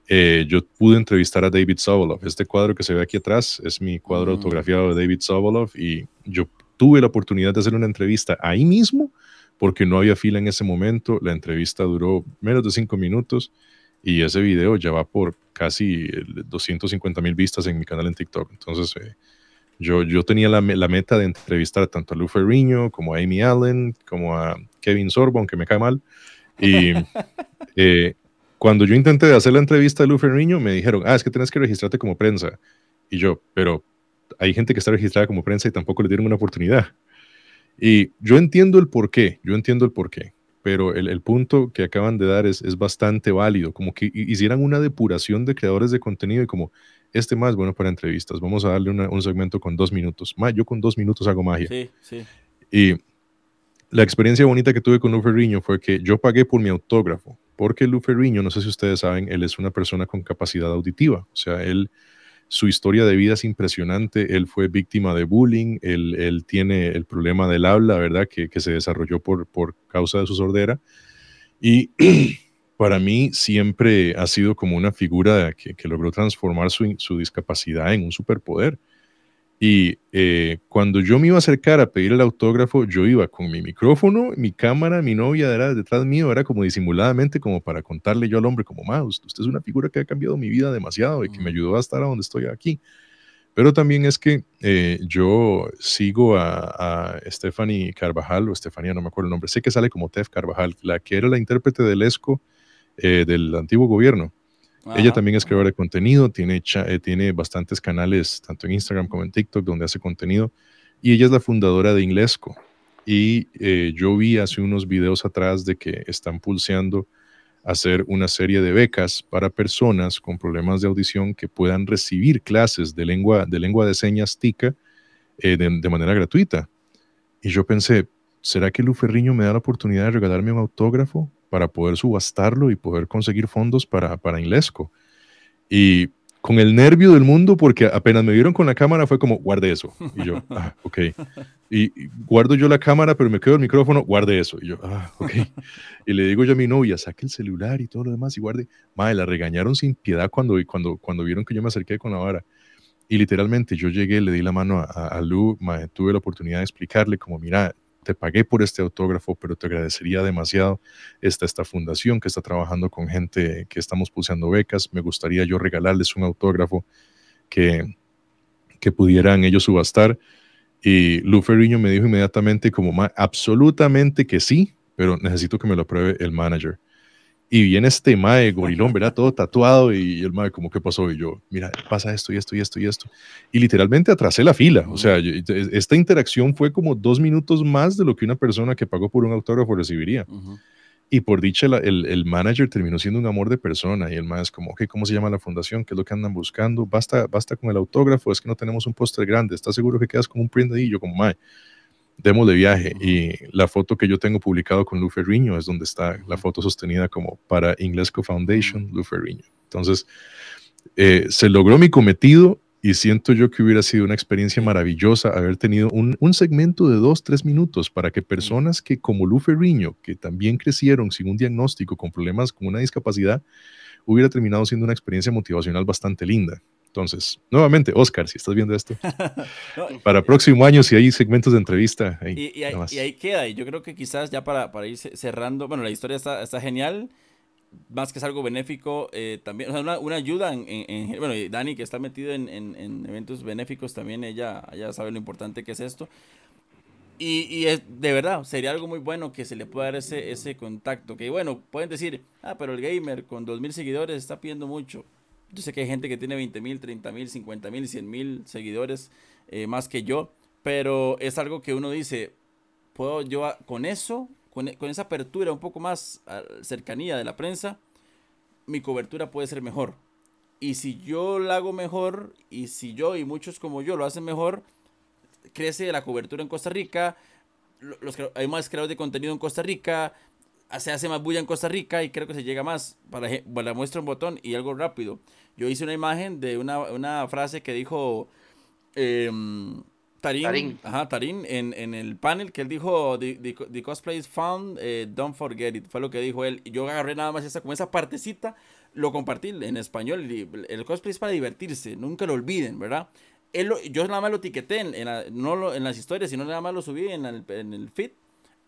eh, yo pude entrevistar a David Sobolov. Este cuadro que se ve aquí atrás es mi cuadro autografiado de David Sobolov y yo tuve la oportunidad de hacer una entrevista ahí mismo porque no había fila en ese momento. La entrevista duró menos de cinco minutos y ese video ya va por casi 250 mil vistas en mi canal en TikTok. Entonces, eh, yo, yo tenía la, la, meta de entrevistar tanto a Lou Ferrigno como a Amy Allen, como a Kevin Sorbo, aunque me cae mal. Y Eh, cuando yo intenté hacer la entrevista de Lu Ferriño, me dijeron, ah, es que tienes que registrarte como prensa. Y yo, pero hay gente que está registrada como prensa y tampoco le dieron una oportunidad. Y yo entiendo el por qué, yo entiendo el por qué, pero el, el punto que acaban de dar es, es, bastante válido, como que hicieran una depuración de creadores de contenido y como, este más bueno para entrevistas, vamos a darle una, un segmento con dos minutos. Más, yo con dos minutos hago magia. Sí, sí. Y la experiencia bonita que tuve con Luferriño fue que yo pagué por mi autógrafo, porque Luferriño, no sé si ustedes saben, él es una persona con capacidad auditiva, o sea, él su historia de vida es impresionante. Él fue víctima de bullying, él, tiene el problema del habla, ¿verdad? Que, que, se desarrolló por, por causa de su sordera. Y para mí siempre ha sido como una figura que, que logró transformar su, su, discapacidad en un superpoder. Y eh, cuando yo me iba a acercar a pedir el autógrafo, yo iba con mi micrófono, mi cámara, mi novia era detrás mío, era como disimuladamente, como para contarle yo al hombre, como, ma, usted es una figura que ha cambiado mi vida demasiado y que me ayudó a estar a donde estoy aquí. Pero también es que eh, yo sigo a, a, Stephanie Carvajal, o Estefanía, no me acuerdo el nombre, sé que sale como Tef Carvajal, la que era la intérprete del ESCO eh, del antiguo gobierno. Ajá. Ella también es creadora de contenido, tiene, eh, tiene bastantes canales, tanto en Instagram como en TikTok, donde hace contenido. Y ella es la fundadora de Inglesco. Y eh, yo vi hace unos videos atrás de que están pulseando hacer una serie de becas para personas con problemas de audición que puedan recibir clases de lengua de, lengua de señas TICA eh, de, de, manera gratuita. Y yo pensé, ¿será que Luferriño me da la oportunidad de regalarme un autógrafo para poder subastarlo y poder conseguir fondos para, para Inlesco? Y con el nervio del mundo, porque apenas me vieron con la cámara fue como, guarde eso. Y yo, ah, ok. Y, y, guardo yo la cámara, pero me quedo el micrófono, guarde eso. Y yo, ah, ok. Y le digo yo a mi novia, saque el celular y todo lo demás y guarde. Madre, la regañaron sin piedad cuando, cuando, cuando vieron que yo me acerqué con la vara. Y literalmente yo llegué, le di la mano a, a Lu, madre, tuve la oportunidad de explicarle como, mira, te pagué por este autógrafo, pero te agradecería demasiado esta, esta fundación que está trabajando con gente que estamos pulsando becas. Me gustaría yo regalarles un autógrafo que, que pudieran ellos subastar. Y Lu Ferriño me dijo inmediatamente como, absolutamente que sí, pero necesito que me lo apruebe el manager. Y viene este mae gorilón, ¿verdad? Todo tatuado y el mae como, ¿qué pasó? Y yo, mira, pasa esto y esto y esto y esto. Y literalmente atrasé la fila. O sea, yo, esta interacción fue como dos minutos más de lo que una persona que pagó por un autógrafo recibiría. Uh -huh. Y por dicha, la, el, el, manager terminó siendo un amor de persona y el mae es como, ok, ¿cómo se llama la fundación? ¿Qué es lo que andan buscando? Basta, basta con el autógrafo, es que no tenemos un póster grande. ¿Estás seguro que quedas con un print ahí? Yo como, mae, demo de viaje y la foto que yo tengo publicado con Lu Ferriño es donde está la foto sostenida como para Inglesco Foundation, Lu Ferriño. Entonces, eh, se logró mi cometido y siento yo que hubiera sido una experiencia maravillosa haber tenido un, un segmento de dos, tres minutos para que personas que como Lu Ferriño, que también crecieron sin un diagnóstico, con problemas con una discapacidad, hubiera terminado siendo una experiencia motivacional bastante linda. Entonces, nuevamente, Oscar, si estás viendo esto, no, para próximo año, si hay segmentos de entrevista. Ahí, y, y, ahí, y, ahí, queda, y yo creo que quizás ya para, para ir cerrando, bueno, la historia está, está genial, más que es algo benéfico, eh, también, o sea, una, una ayuda en, en, en, bueno, y Dani que está metido en, en, eventos benéficos, también ella, ella sabe lo importante que es esto. Y, y, es de verdad, sería algo muy bueno que se le pueda dar ese, ese contacto. Que bueno, pueden decir, ah, pero el gamer con 2.000 seguidores está pidiendo mucho. Yo sé que hay gente que tiene 20 mil, 30 mil, 50 mil, 100 mil seguidores eh, más que yo, pero es algo que uno dice, puedo yo con eso, con, con esa apertura un poco más cercanía de la prensa, mi cobertura puede ser mejor. Y si yo la hago mejor, y si yo y muchos como yo lo hacen mejor, crece la cobertura en Costa Rica, los, hay más creadores de contenido en Costa Rica, se hace más bulla en Costa Rica y creo que se llega más. Para, para muestra un botón y algo rápido. Yo hice una imagen de una, una frase que dijo eh, Tarín, Tarín. Ajá, Tarín en, en, el panel que él dijo: The, the, the cosplay is found, eh, don't forget it. Fue lo que dijo él. Y yo agarré nada más esa, como esa partecita, lo compartí en español. El cosplay es para divertirse, nunca lo olviden, ¿verdad? Él lo, yo nada más lo etiqueté, en, en la, no lo, en las historias, sino nada más lo subí en el, en el feed.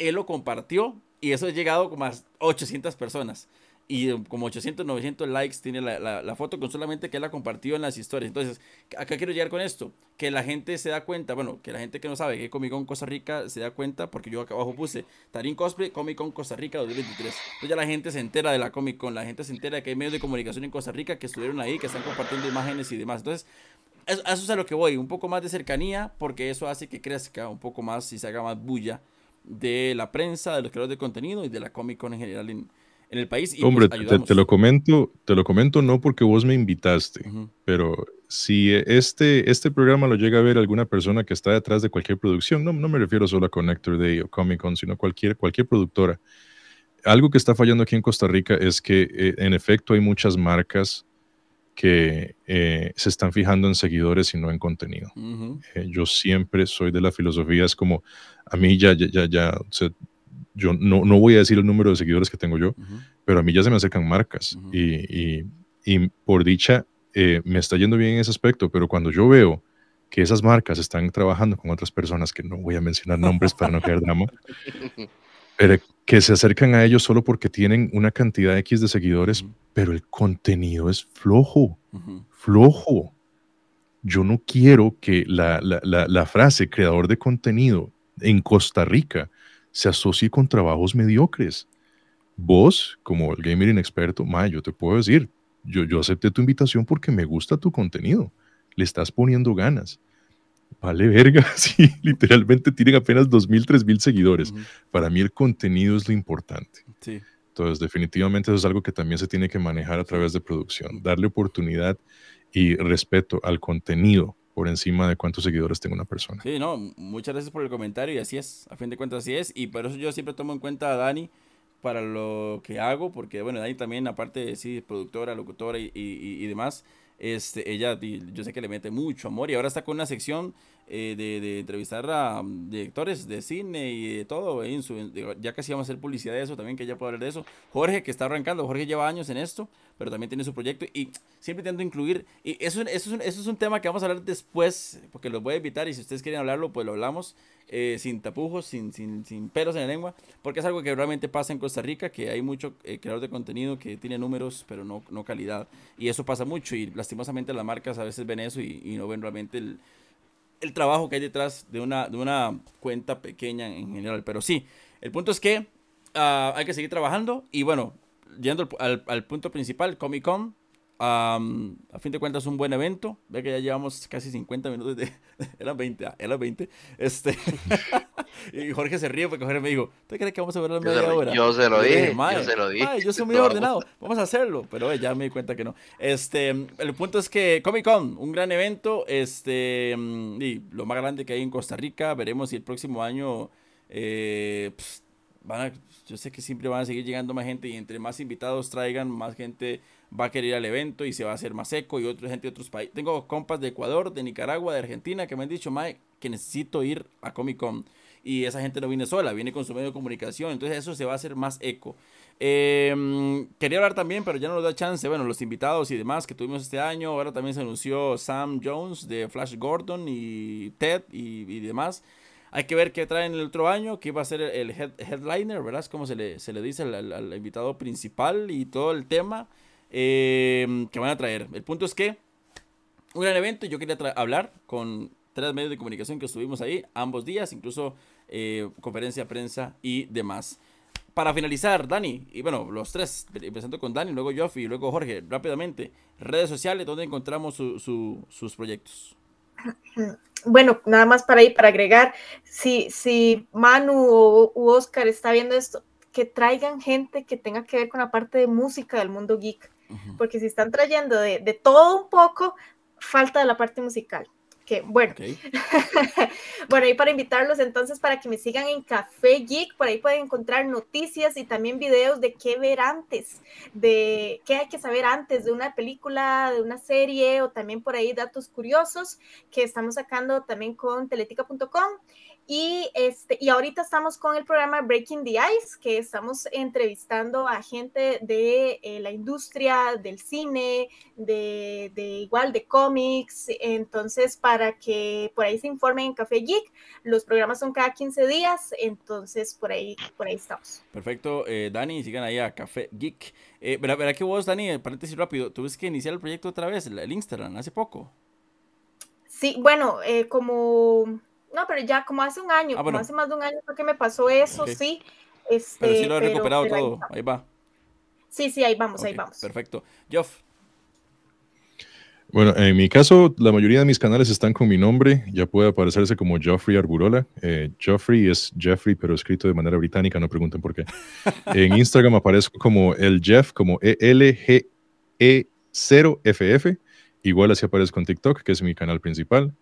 Él lo compartió y eso ha llegado como a 800 personas. y como 800, 900 likes tiene la, la, foto con solamente que él la compartió en las historias. Entonces, acá quiero llegar con esto, que la gente se da cuenta, bueno, que la gente que no sabe que Comic Con Costa Rica se da cuenta, porque yo acá abajo puse Tarín Cosplay, Comic Con Costa Rica 2023. Entonces ya la gente se entera de la Comic Con, la gente se entera de que hay medios de comunicación en Costa Rica que estuvieron ahí, que están compartiendo imágenes y demás. Entonces, eso, eso es a lo que voy, un poco más de cercanía, porque eso hace que crezca un poco más y se haga más bulla de la prensa, de los creadores de contenido y de la Comic Con en general en, en el país. Y Hombre, pues, te, lo comento, te lo comento no porque vos me invitaste, pero si este, este programa lo llega a ver alguna persona que está detrás de cualquier producción, no, no me refiero solo a Connector Day o Comic Con, sino cualquier, cualquier productora. Algo que está fallando aquí en Costa Rica es que eh, en efecto hay muchas marcas que eh, se están fijando en seguidores y no en contenido. Eh, yo siempre soy de la filosofía, es como, a mí ya, ya, ya, ya yo no, no, voy a decir el número de seguidores que tengo yo, pero a mí ya se me acercan marcas y, y, y, por dicha eh, me está yendo bien en ese aspecto, pero cuando yo veo que esas marcas están trabajando con otras personas, que no voy a mencionar nombres para no crear drama, pero que se acercan a ellos solo porque tienen una cantidad X de seguidores, pero el contenido es flojo, flojo. Yo no quiero que la, la, la, la frase creador de contenido en Costa Rica se asocie con trabajos mediocres. Vos, como el gamer inexperto, ma, yo te puedo decir, yo, yo acepté tu invitación porque me gusta tu contenido, le estás poniendo ganas. Vale verga, sí, literalmente tienen apenas 2.000, 3.000 seguidores. Para mí el contenido es lo importante. Sí. Entonces, definitivamente eso es algo que también se tiene que manejar a través de producción, darle oportunidad y respeto al contenido por encima de cuántos seguidores tenga una persona. Sí, no, muchas gracias por el comentario y así es, a fin de cuentas así es, y por eso yo siempre tomo en cuenta a Dani para lo que hago, porque bueno, Dani también, aparte de sí, productora, locutora y, y, y demás, este, ella, yo sé que le mete mucho amor y ahora está con una sección eh, de, entrevistar a mm, directores de cine y de todo. Ya casi vamos a hacer publicidad de eso también, que ella puede hablar de eso. Jorge, que está arrancando, Jorge lleva años en esto, pero también tiene su proyecto y siempre intento incluir. Y eso, eso, eso es un tema que vamos a hablar después, porque los voy a invitar y si ustedes quieren hablarlo, pues lo hablamos. Eh, sin tapujos, sin, sin, sin, pelos en la lengua, porque es algo que realmente pasa en Costa Rica, que hay mucho eh, creador de contenido que tiene números, pero no, no calidad. Y eso pasa mucho y lastimosamente las marcas a veces ven eso y, y no ven realmente el, el, trabajo que hay detrás de una, de una cuenta pequeña en general. Pero sí, el punto es que uh, hay que seguir trabajando y bueno, yendo al, al punto principal, Comic Con, a fin de cuentas, un buen evento. Ve que ya llevamos casi 50 minutos de. eran 20, ah, eran 20. Este. y Jorge se ríe porque Jorge me dijo: ¿Tú crees que vamos a ver la media hora? Yo se lo dije. Yo se lo dije. yo soy muy ordenado. Vamos a hacerlo. Pero ya me di cuenta que no. Este. El punto es que Comic Con, un gran evento. Este. Y lo más grande que hay en Costa Rica. Veremos si el próximo año. Eh, pues, van a, yo sé que siempre van a seguir llegando más gente y entre más invitados traigan, más gente va a querer ir al evento y se va a hacer más eco y otra gente de otros países. Tengo compas de Ecuador, de Nicaragua, de Argentina que me han dicho, que necesito ir a Comic Con. Y esa gente no viene sola, viene con su medio de comunicación. Entonces eso se va a hacer más eco. Em, quería hablar también, pero ya no nos da chance. Bueno, los invitados y demás que tuvimos este año. Ahora también se anunció Sam Jones de Flash Gordon y Ted y, demás. Hay que ver qué traen el otro año, qué va a ser el headliner, ¿verdad? Es como se le, se le dice al invitado principal y todo el tema. Em, que van a traer. El punto es que un gran evento. Yo quería hablar con tres medios de comunicación que estuvimos ahí ambos días, incluso eh, conferencia, prensa y demás. Para finalizar, Dani, y bueno, los tres, empezando con Dani, luego Joffy y luego Jorge, rápidamente, redes sociales, ¿dónde encontramos sus proyectos? Bueno, nada más para ir, para agregar, si, si Manu o Oscar está viendo esto, que traigan gente que tenga que ver con la parte de música del mundo geek porque si están trayendo de, de, todo un poco, falta de la parte musical. Que bueno, bueno, y para invitarlos entonces para que me sigan en Café Geek, por ahí pueden encontrar noticias y también videos de qué ver antes, de qué hay que saber antes de una película, de una serie o también por ahí datos curiosos que estamos sacando también con teletica.com Y, este, y ahorita estamos con el programa Breaking the Ice, que estamos entrevistando a gente de eh, la industria del cine, de, de, igual de cómics. Entonces, para que por ahí se informen en Café Geek, los programas son cada 15 días, entonces por ahí, por ahí estamos. Perfecto, eh, Dani, sigan ahí a Café Geek. Eh, verá, verá que vos, Dani, paréntesis rápido, tuviste que iniciar el proyecto otra vez, el, Instagram, hace poco. Sí, bueno, eh, como no, pero ya como hace un año, ah, como hace más de un año fue que me pasó eso, sí. Este, pero sí lo he recuperado todo, ahí, va. Sí, sí, ahí vamos, ahí vamos. Perfecto. Joff. Bueno, en mi caso, la mayoría de mis canales están con mi nombre. Ya puede aparecerse como Joffrey Arburola. Eh, Joffrey es Jeffrey, pero escrito de manera británica, no pregunten por qué. en Instagram aparezco como el Jeff, como E-L-G-E-0-F-F. Igual así aparezco en TikTok, que es mi canal principal.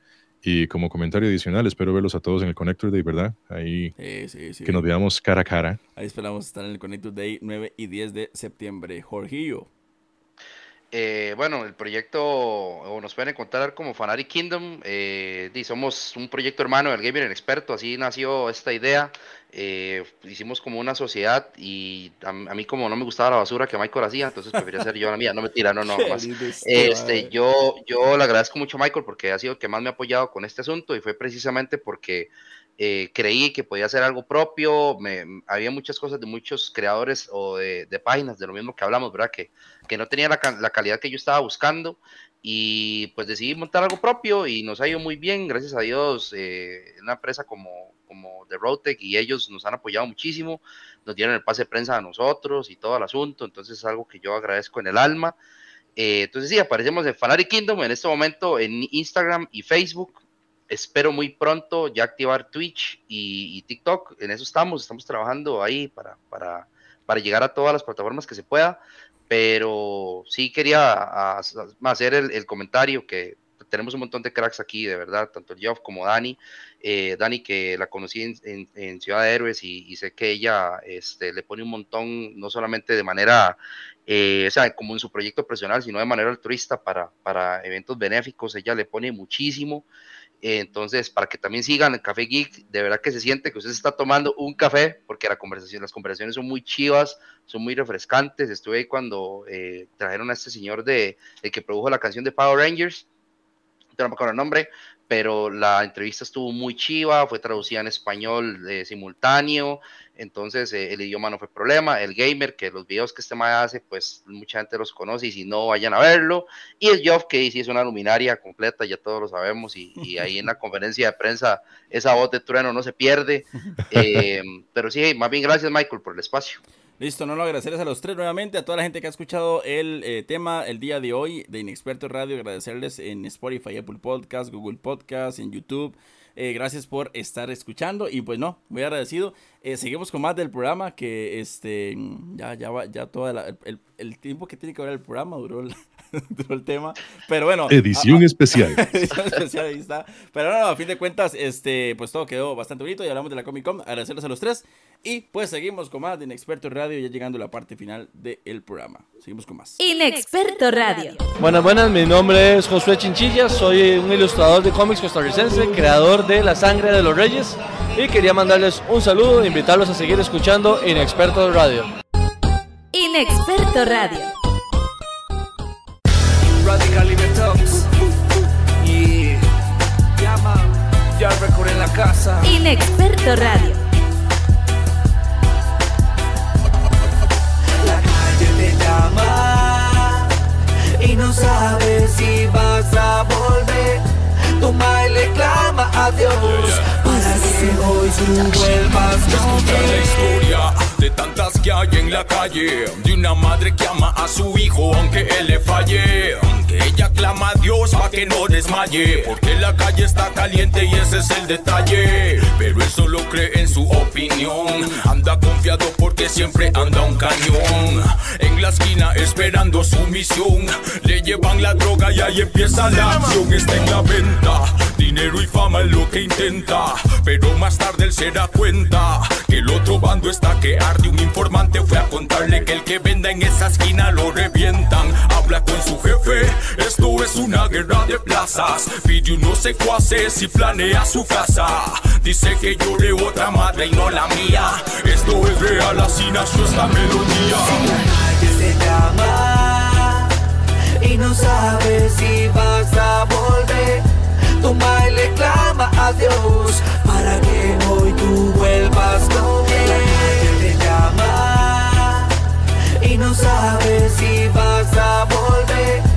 Y como comentario adicional, espero verlos a todos en el Connector Day, ¿verdad? Ahí que nos veamos cara a cara. Ahí esperamos estar en el Connector Day 9 y 10 de septiembre. Jorgillo. Eh, bueno, el proyecto, o nos pueden encontrar como Fanari Kingdom, eh, somos un proyecto hermano del Gamer Experto, así nació esta idea, eh, hicimos como una sociedad y a, mí como no me gustaba la basura que Michael hacía, entonces prefería ser yo la mía, no me tira, no, no, más. Este, yo, yo le agradezco mucho a Michael porque ha sido el que más me ha apoyado con este asunto y fue precisamente porque eh, creí que podía hacer algo propio, me, había muchas cosas de muchos creadores o de, páginas, de lo mismo que hablamos, ¿verdad? Que, que no tenía la, la, calidad que yo estaba buscando y pues decidí montar algo propio y nos ha ido muy bien, gracias a Dios, eh, una empresa como, como The Roadtech y ellos nos han apoyado muchísimo, nos dieron el pase de prensa a nosotros y todo el asunto, entonces es algo que yo agradezco en el alma. Eh, entonces sí, aparecemos en Fanary Kingdom en este momento en Instagram y Facebook, espero muy pronto ya activar Twitch y, TikTok. En eso estamos, estamos trabajando ahí para, para, para, llegar a todas las plataformas que se pueda. Pero sí quería hacer el, comentario que tenemos un montón de cracks aquí, de verdad, tanto Geoff como Dani. Eh, Dani, que la conocí en, Ciudad de Héroes y, sé que ella este, le pone un montón, no solamente de manera, eh, o sea, como en su proyecto profesional, sino de manera altruista para, para eventos benéficos. Ella le pone muchísimo. Entonces, para que también sigan el Café Geek, de verdad que se siente que usted está tomando un café, porque la conversación, las conversaciones son muy chivas, son muy refrescantes. Estuve ahí cuando eh, trajeron a este señor de el que produjo la canción de Power Rangers, no me acuerdo el nombre, pero la entrevista estuvo muy chiva, fue traducida en español eh, simultáneo, entonces eh, el idioma no fue problema, el gamer, que los videos que este man hace, pues mucha gente los conoce y si no, vayan a verlo, y el Job, que sí es una luminaria completa, ya todos lo sabemos, y, ahí en la conferencia de prensa esa voz de trueno no se pierde, eh, pero sí, más bien gracias Michael por el espacio. Listo, no lo agradecerles a los tres nuevamente, a toda la gente que ha escuchado el eh, tema el día de hoy de Inexperto Radio, agradecerles en Spotify, Apple Podcast, Google Podcast, en YouTube. Eh, gracias por estar escuchando y pues no, muy agradecido. Eh, seguimos con más del programa que este ya ya va, ya todo el, el, tiempo que tiene que ver el programa duró duró el tema, pero bueno. Edición especial. edición especial, ahí está. Pero no, a fin de cuentas, este, pues todo quedó bastante bonito y hablamos de la Comic Con. Agradecerles a los tres. Y pues seguimos con más de Inexperto Radio, ya llegando a la parte final del programa. Seguimos con más. Inexperto Radio. Buenas, buenas, mi nombre es Josué Chinchilla, soy un ilustrador de cómics costarricense, creador de La Sangre de los Reyes y quería mandarles un saludo e invitarlos a seguir escuchando Inexperto Radio. Inexperto Radio. Recorren la casa. Inexperto Radio. y no sabes si vas a volver. Toma y le clama a Dios para que hoy tú vuelvas con la historia de tantas que hay en la calle, de una madre que ama a su hijo aunque él le falle. Aunque ella clama a Dios para que no desmaye, porque la calle está caliente y ese es el detalle. Pero él solo cree en su opinión, anda confiado porque siempre anda un cañón. En la esquina esperando su misión, le llevan la droga y ahí empieza la acción. Está en la venta, dinero y fama es lo que intenta, pero más tarde él se da cuenta que el otro bando está que de un informante fue a contarle que el que venda en esa esquina lo revientan. Habla con su jefe Esto es una guerra de plazas. Pide unos secuaces y planea su casa. Dice que llore otra madre y no la mía. Esto es real, así nació esta melodía. que se llama y no sabes si vas a volver. Toma y le clama a Dios para que hoy tú vuelvas con él. Te llama y no sabes si vas a volver.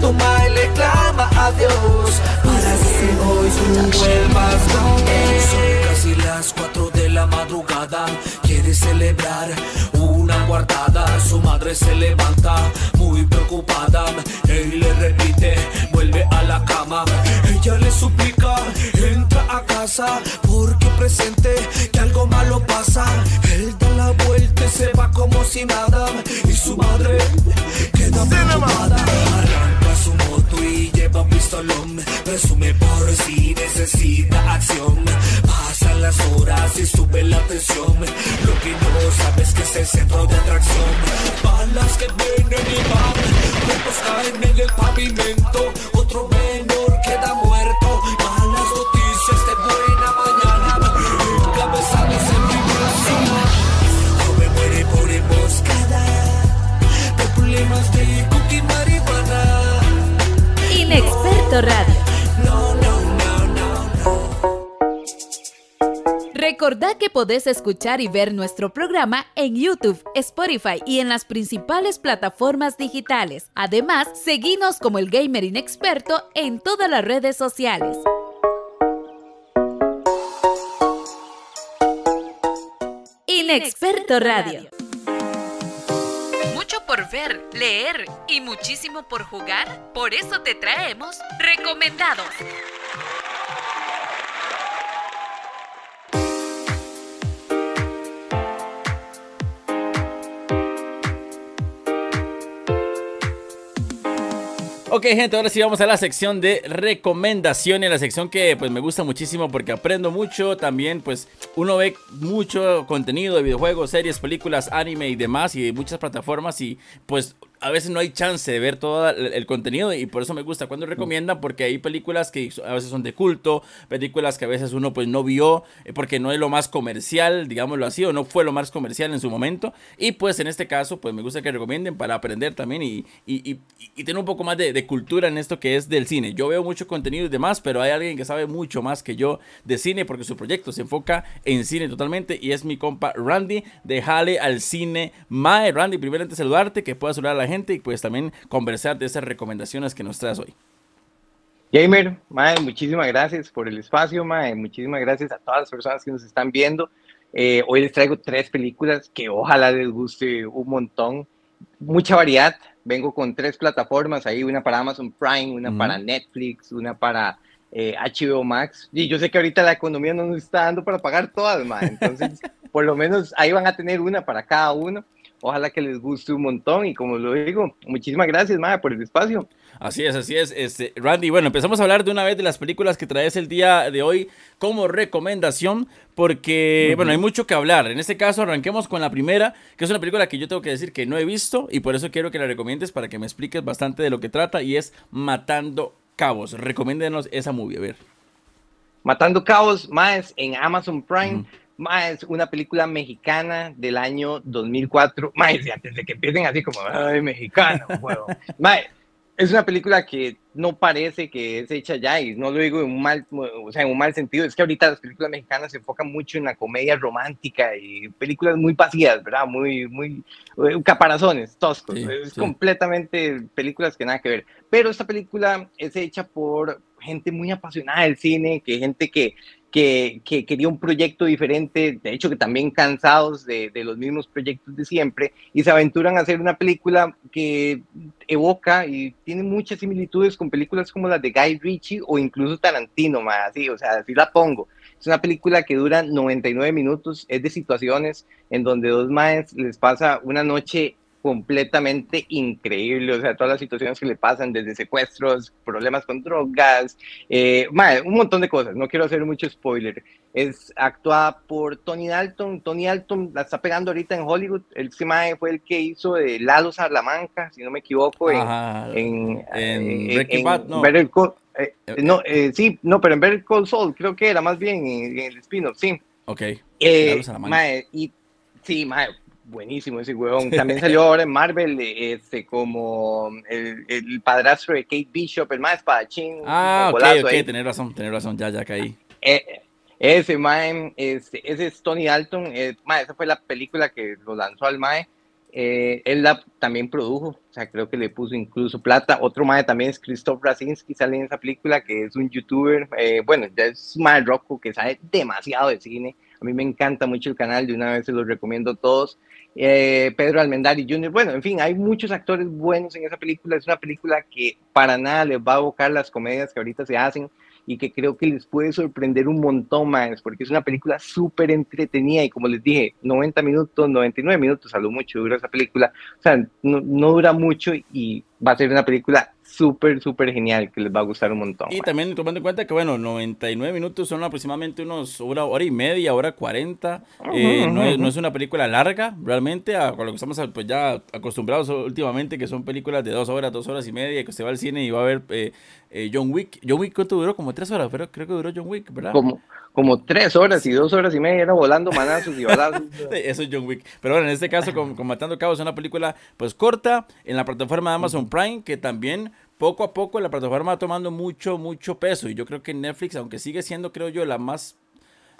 Toma y le clama a Dios para que hoy tú vuelvas con él. Son casi las 4 de la madrugada, quiere celebrar una guardada. Su madre se levanta muy preocupada y le repite, vuelve a la cama. Ella le suplica, entra a casa porque presente que algo malo pasa. Él da la vuelta y se va como si nada y su madre queda preocupada. Su moto y lleva un pistolón. Presume por si necesita acción. Pasan las horas y sube la tensión. Lo que no sabes que es el centro de atracción. Balas que vienen y van. Cuerpos caen en el pavimento. Podés escuchar y ver nuestro programa en YouTube, Spotify y en las principales plataformas digitales. Además, seguinos como el Gamer Inexperto en todas las redes sociales. Inexperto Radio. Mucho por ver, leer y muchísimo por jugar. Por eso te traemos recomendados. Ok, gente, ahora sí vamos a la sección de recomendaciones, la sección que pues me gusta muchísimo porque aprendo mucho, también pues uno ve mucho contenido de videojuegos, series, películas, anime y demás y de muchas plataformas y pues a veces no hay chance de ver todo el, contenido y por eso me gusta. Cuando recomiendan porque hay películas que a veces son de culto, películas que a veces uno pues no vio eh, porque no es lo más comercial, digámoslo así, o no fue lo más comercial en su momento. Y pues en este caso pues me gusta que recomienden para aprender también y, y, y- y tener un poco más de, de cultura en esto que es del cine. Yo veo mucho contenido y demás, pero hay alguien que sabe mucho más que yo de cine porque su proyecto se enfoca en cine totalmente y es mi compa Randy. De Jale al Cine Mae. Randy, primeramente saludarte, que puedas saludar a la gente y pues también conversar de esas recomendaciones que nos traes hoy. Gamer, mae, muchísimas gracias por el espacio, mae, muchísimas gracias a todas las personas que nos están viendo. Eh, hoy les traigo tres películas que ojalá les guste un montón. Mucha variedad. Vengo con tres plataformas ahí, una para Amazon Prime, una Ujú. para Netflix, una para eh, HBO Max. Y yo sé que ahorita la economía no nos está dando para pagar todas, mae. Entonces, por lo menos ahí van a tener una para cada uno. Ojalá que les guste un montón y como lo digo, muchísimas gracias, mae, por el espacio. Así es, así es. Este, Randy, bueno, empezamos a hablar de una vez de las películas que traes el día de hoy como recomendación, porque, bueno, hay mucho que hablar. En este caso, arranquemos con la primera, que es una película que yo tengo que decir que no he visto y por eso quiero que la recomiendes para que me expliques bastante de lo que trata y es Matando Cabos. Recomiéndenos esa movie, a ver. Matando Cabos, más en Amazon Prime. Más una película mexicana del año 2004, más antes de que empiecen así como, ay, mexicano. Mae, es una película que no parece que es hecha ya y no lo digo en un mal, o sea, en un mal sentido, es que ahorita las películas mexicanas se enfocan mucho en la comedia romántica y películas muy vacías, ¿verdad? Muy, muy, eh, caparazones, toscos, Sí, es sí. completamente películas que nada que ver. Pero esta película es hecha por gente muy apasionada del cine, que gente que, que, que quería un proyecto diferente, de hecho que también cansados de, los mismos proyectos de siempre, y se aventuran a hacer una película que evoca y tiene muchas similitudes con películas como las de Guy Ritchie o incluso Tarantino, más así, o sea, así la pongo. Es una película que dura 99 minutos, es de situaciones en donde dos maes les pasa una noche completamente increíble, o sea, todas las situaciones que le pasan, desde secuestros, problemas con drogas, eh, mae, un montón de cosas, no quiero hacer mucho spoiler. Es actuada por Tony Dalton, Tony Dalton la está pegando ahorita en Hollywood, el mae fue el que hizo de Lalo Salamanca, si no me equivoco, en, Ajá, en, en eh, en Bad, no. Better Call- eh, no, eh, sí, no, pero en Better Call Saul, creo que era más bien en, en el spin-off, sí. Ok. Eh, Lalo Salamanca. mae, y sí, mae, buenísimo ese huevón. También salió ahora en Marvel este, como el, el padrastro de Kate Bishop, el más espadachín. Ah, ok, ok, ahí. tenés razón, tenés razón, ya, ya caí. Eh, ese mae, este, ese es Tony Dalton. eh, mae, esa fue la película que lo lanzó al mae. Eh, él la también produjo, o sea, creo que le puso incluso plata. Otro mae también es Christoph Rasinski, sale en esa película, que es un youtuber, eh, bueno, ya es mae roco que sabe demasiado de cine. A mí me encanta mucho el canal, de una vez se los recomiendo a todos. Eh, Pedro Almendari Jr., bueno, en fin, hay muchos actores buenos en esa película. Es una película que para nada les va a evocar las comedias que ahorita se hacen y que creo que les puede sorprender un montón más, porque es una película súper entretenida y como les dije, 90 minutos, 99 minutos a lo mucho dura esa película, o sea, no, no dura mucho y va a ser una película súper, súper genial que les va a gustar un montón. Y también tomando en cuenta que, bueno, 99 minutos son aproximadamente unos hora, hora y media, hora 40. Eh, no, es, no es una película larga, realmente, a, lo que estamos pues, ya acostumbrados últimamente, que son películas de dos horas, dos horas y media, que usted va al cine y va a ver eh, eh, John Wick. John Wick, ¿cuánto duró? Como tres horas, pero creo que duró John Wick, ¿verdad? Como, como tres horas y dos horas y media era volando manazos y balazos. Eso es John Wick. Pero bueno, en este caso, con, con Matando Cabos, es una película pues corta en la plataforma de Amazon Prime, que también poco a poco la plataforma va tomando mucho, mucho peso. Y yo creo que Netflix, aunque sigue siendo, creo yo, la más,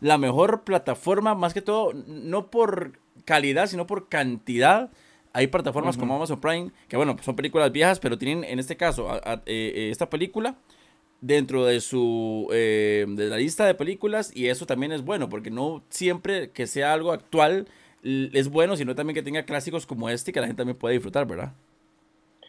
la mejor plataforma, más que todo, no por calidad, sino por cantidad. Hay plataformas como Amazon Prime, que bueno, son películas viejas, pero tienen en este caso a- a- eh, eh, esta película dentro de su eh, de la lista de películas y eso también es bueno porque no siempre que sea algo actual es bueno sino también que tenga clásicos como este que la gente también puede disfrutar verdad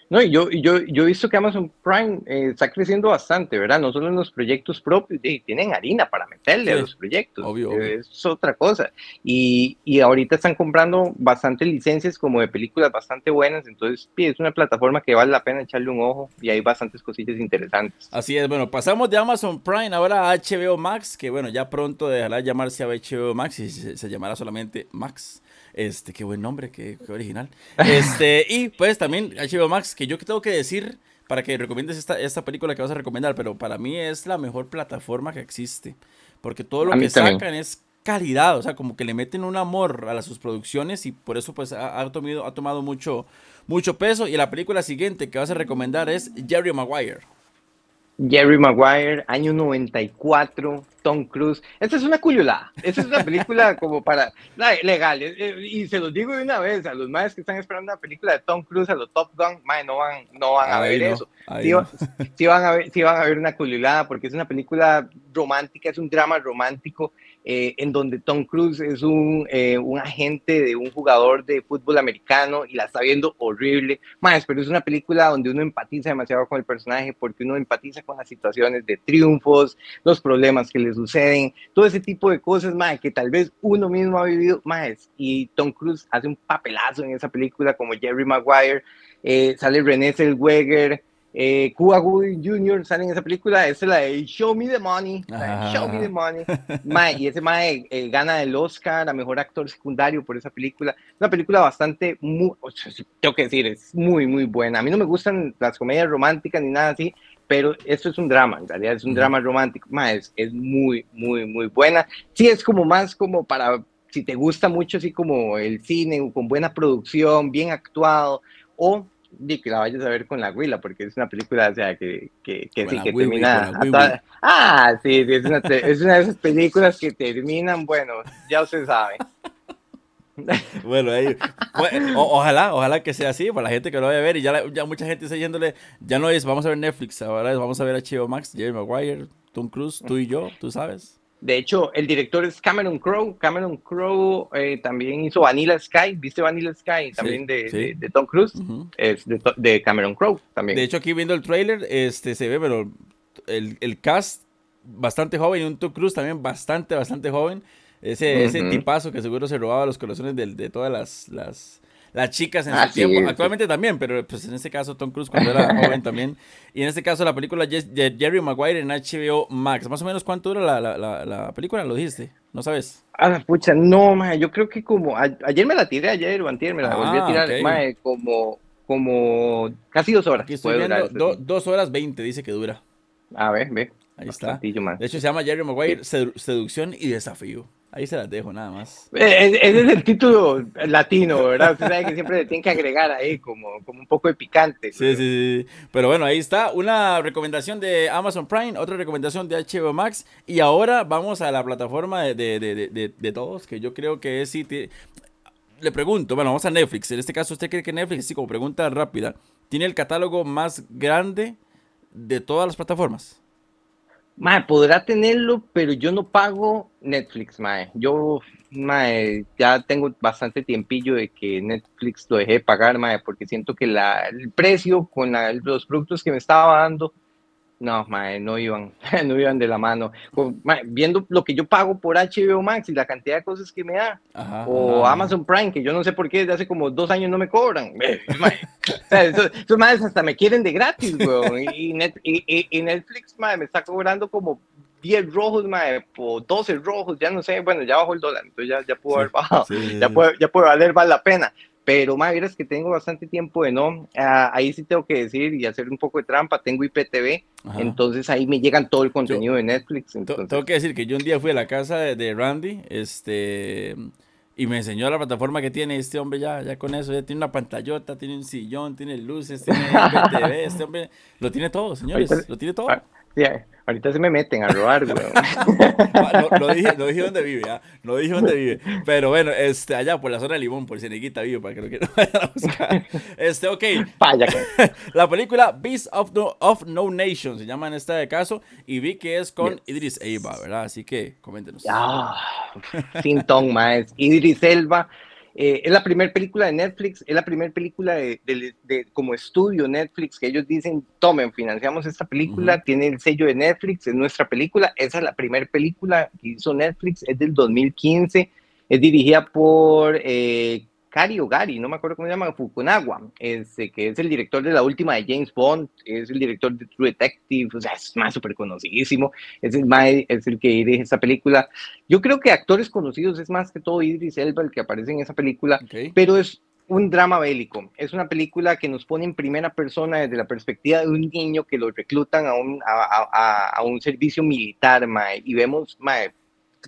No, y yo, yo, yo he visto que Amazon Prime eh, está creciendo bastante, ¿verdad? No solo en los proyectos propios, y tienen harina para meterle a los proyectos. obvio, eh, obvio. Es otra cosa. Y, y ahorita están comprando bastantes licencias como de películas bastante buenas, entonces es una plataforma que vale la pena echarle un ojo y hay bastantes cosillas interesantes. así es bueno pasamos de Amazon Prime ahora a HBO Max que bueno ya pronto dejará de llamarse HBO Max y se, se llamará solamente Max este qué buen nombre qué, qué original este y pues también HBO Max que yo que tengo que decir para que recomiendes esta, esta película que vas a recomendar, pero para mí es la mejor plataforma que existe. Porque todo lo que también. sacan es calidad, o sea, como que le meten un amor a las, sus producciones y por eso pues ha, ha tomado, ha tomado mucho, mucho peso. Y la película siguiente que vas a recomendar es Jerry Maguire. Jerry Maguire, año 94, Tom Cruise. Esta es una cuyolada. Esta es una película como para legal. eh, eh, Y se los digo de una vez a los más que están esperando una película de Tom Cruise, a los Top Gun, mae, no van, no van a Ahí ver no, eso. Sí, no. sí van a ver, sí van a ver una cuyolada porque es una película romántica, es un drama romántico eh, en donde Tom Cruise es un, eh, un agente de un jugador de fútbol americano y la está viendo horrible. Más, pero es una película donde uno empatiza demasiado con el personaje porque uno empatiza con las situaciones de triunfos, los problemas que le suceden, todo ese tipo de cosas, más que tal vez uno mismo ha vivido más. Y Tom Cruise hace un papelazo en esa película como Jerry Maguire, eh, sale René Zellweger, eh, Cuba Gooding Jr. sale en esa película, esa es la de Show Me the Money, de Show Me the Money, Mae, y ese Mae eh, gana el Oscar a Mejor Actor Secundario por esa película, una película bastante, muy, tengo que decir, es muy, muy buena, a mí no me gustan las comedias románticas ni nada así, pero esto es un drama, en realidad es un drama romántico, Mae, es, es muy, muy, muy buena, sí es como más como para, si te gusta mucho así como el cine, con buena producción, bien actuado, o di que la vayas a ver con la Huila, porque es una película, o sea, que, que, que sí, que termina... a toda- Ah, sí, sí, es una, es una de esas películas que terminan, bueno, ya usted sabe. Bueno, ahí, pues, o- ojalá, ojalá que sea así, para la gente que lo vaya a ver. Y ya, la- ya mucha gente está yéndole, ya no es, vamos a ver Netflix, ahora es, vamos a ver HBO Max, Jerry Maguire, Tom Cruise, tú y yo, tú sabes. De hecho, el director es Cameron Crowe. Cameron Crowe eh, también hizo Vanilla Sky. ¿Viste Vanilla Sky? También de, sí. de- de Tom Cruise. Es de, de Cameron Crowe también. De hecho, aquí viendo el trailer, este se ve, pero el, el cast bastante joven y un Tom Cruise también bastante, bastante joven. Ese, ese tipazo que seguro se robaba los corazones de, de todas las, las, las chicas en Ah, su sí, tiempo. sí. Actualmente también, pero pues en este caso Tom Cruise cuando era joven también. Y en este caso la película de Jerry Maguire en HBO Max. Más o menos cuánto dura la, la, la, la película, lo dijiste, ¿no sabes? Ah, la pucha, no, mae, yo creo que como, a- ayer me la tiré, ayer o antier me la volví Ah, a tirar, ok. mae, como, como casi dos horas. Aquí estoy viendo do- dos horas veinte, dice que dura. A ver, ve. Ahí está. De hecho se llama Jerry Maguire Sedu- Seducción y Desafío. Ahí se las dejo nada más. Eh, Ese es el título latino, ¿verdad? Usted sabe que siempre le tienen que agregar ahí como, como un poco de picante. Sí, sí, sí. Pero bueno, ahí está. Una recomendación de Amazon Prime, otra recomendación de HBO Max. Y ahora vamos a la plataforma de, de, de, de- todos, que yo creo que es... sí Le pregunto, bueno, vamos a Netflix. En este caso, ¿usted cree que Netflix, sí, como pregunta rápida, tiene el catálogo más grande de todas las plataformas? Mae, podrá tenerlo, pero yo no pago Netflix, mae. Yo, mae, ya tengo bastante tiempillo de que Netflix lo dejé de pagar, mae, porque siento que la, el precio con la- los productos que me estaba dando, no, mae, no iban, no iban de la mano. Mae, viendo lo que yo pago por HBO Max y la cantidad de cosas que me da, Ajá, o ajá. Amazon Prime, que yo no sé por qué desde hace como dos años no me cobran. Eh, mae, o sea, esos, esos madres hasta me quieren de gratis, weón. Y, Net- y- y- y Netflix, mae, me está cobrando como 10 rojos, mae, por 12 rojos, ya no sé, bueno, ya bajó el dólar, entonces ya, ya pudo haber bajado, Sí, sí, ya, sí. puede, ya puede valer más la pena. Pero, mae, verás que tengo bastante tiempo de no, ah, ahí sí tengo que decir y hacer un poco de trampa, tengo IPTV, Ajá. entonces ahí me llegan todo el contenido de Netflix. To- Entonces, Tengo que decir que yo un día fui a la casa de, de Randy, este, y me enseñó la plataforma que tiene este hombre ya, ya con eso, ya tiene una pantallota, tiene un sillón, tiene luces, tiene TV, este hombre lo tiene todo, señores, lo tiene todo. Sí, ahorita se me meten a robar, weón. Ah, No, no dije, no dije dónde vive, ¿ah? no dije dónde vive, pero bueno, este, allá por la zona de Limón, por Ceneguita vive, para que lo quieran a buscar. Este, ok, Vaya la película Beast of No, of no Nation se llama en este caso, y vi que es con Idris Elba, ¿verdad? Así que coméntenos. Ah, sin ton, más. Idris Elba. Eh, es la primera película de Netflix, es la primera película de, de- de- como estudio Netflix que ellos dicen, tomen, financiamos esta película, tiene el sello de Netflix, es nuestra película, esa es la primera película que hizo Netflix, es del 2015, es dirigida por eh, Kari o Gary, no me acuerdo cómo se llama, Fukunaga, este, que es el director de la última de James Bond, es el director de True Detective, o sea, es más súper conocidísimo, es el, es el que dirige esta película. Yo creo que actores conocidos es más que todo Idris Elba el que aparece en esa película, Ok. pero es un drama bélico. Es una película que nos pone en primera persona desde la perspectiva de un niño que lo reclutan a un, a- a- a un servicio militar, mae, y vemos mae,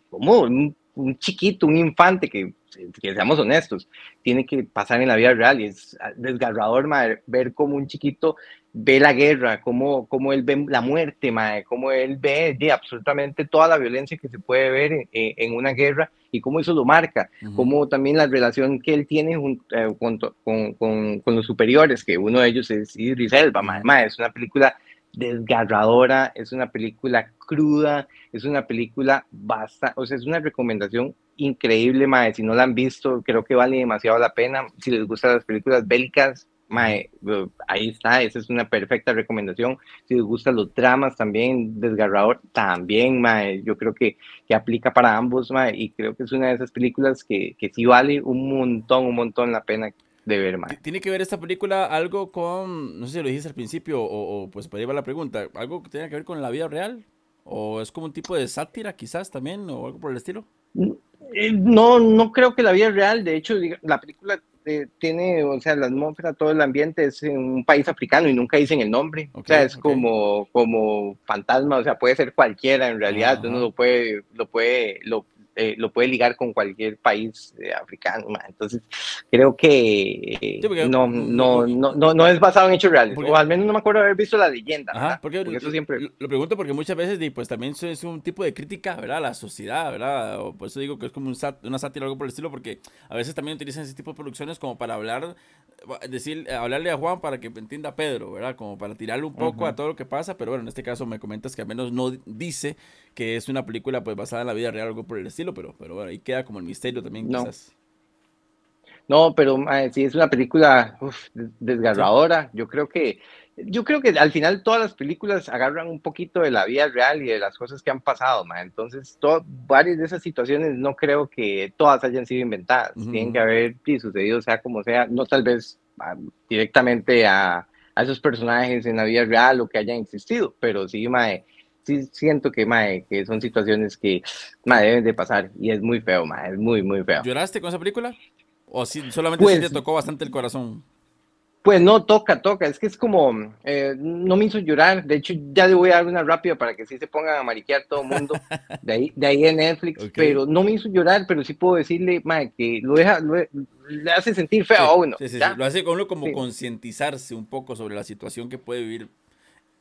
como un, un chiquito, un infante que, que seamos honestos, tiene que pasar en la vida real y es desgarrador mae, ver cómo un chiquito ve la guerra, cómo, cómo él ve la muerte, mae, cómo él ve de, absolutamente toda la violencia que se puede ver en, en- una guerra y cómo eso lo marca, Ujú. cómo también la relación que él tiene jun- eh, junto- con, con- con los superiores, que uno de ellos es Idris Elba, mae, mae, es una película desgarradora, es una película cruda, es una película basta, o sea, es una recomendación increíble, mae, si no la han visto, creo que vale demasiado la pena, si les gustan las películas bélicas, mae, eh, ahí está, esa es una perfecta recomendación, si les gustan los dramas también, desgarrador, también, mae, yo creo que, que aplica para ambos, mae, y creo que es una de esas películas que, que sí vale un montón, un montón la pena de ver, mae. ¿Tiene que ver esta película algo con, no sé si lo dijiste al principio o, o, pues para llevar la pregunta, algo que tenga que ver con la vida real? ¿O es como un tipo de sátira quizás también o algo por el estilo? Eh, No, no creo que la vida es real. De hecho, diga- la película eh, tiene, o sea, la atmósfera, todo el ambiente es en un país africano y nunca dicen el nombre. O sea, es como, como fantasma, o sea, puede ser cualquiera en realidad. Ajá. Uno lo puede, lo puede, lo, eh, lo puede ligar con cualquier país eh, africano. ma. Entonces, creo que eh, Sí, porque- no, no, no, no, no es basado en hechos reales. Porque- O al menos no me acuerdo haber visto la leyenda. Ajá, porque, Porque eso siempre. lo, pregunto porque muchas veces pues también es un tipo de crítica, ¿verdad? A la sociedad, ¿verdad? O por eso digo que es como un sat- una sátira o algo por el estilo, porque a veces también utilizan ese tipo de producciones como para hablar, decir, hablarle a Juan para que entienda a Pedro, ¿verdad? Como para tirarle un poco a todo lo que pasa, pero bueno, en este caso me comentas que al menos no dice que es una película pues basada en la vida real o algo por el estilo, pero, pero bueno, ahí queda como el misterio también No. quizás. No, pero mae, sí es una película uf, des- desgarradora. Yo creo que, yo creo que al final todas las películas agarran un poquito de la vida real y de las cosas que han pasado, mae. Entonces, to- varias de esas situaciones no creo que todas hayan sido inventadas. Ujú. Tienen que haber sucedido, sea como sea, no tal vez ah, directamente a, a esos personajes en la vida real o que hayan existido, pero sí, mae. Sí, siento que, mae, que son situaciones que mae, deben de pasar y es muy feo, mae, es muy, muy feo. ¿Lloraste con esa película? ¿O sí, solamente Pues- sí te tocó bastante el corazón? Pues no, toca, toca. Es que es como, eh, no me hizo llorar. De hecho, ya le voy a dar una rápida para que sí se pongan a mariquear todo el mundo. De ahí, de ahí en Netflix. Pero no me hizo llorar, pero sí puedo decirle, mae, que lo deja, lo- le hace sentir feo Sí, a uno. sí, sí. Lo hace con uno como concientizarse un poco sobre la situación que puede vivir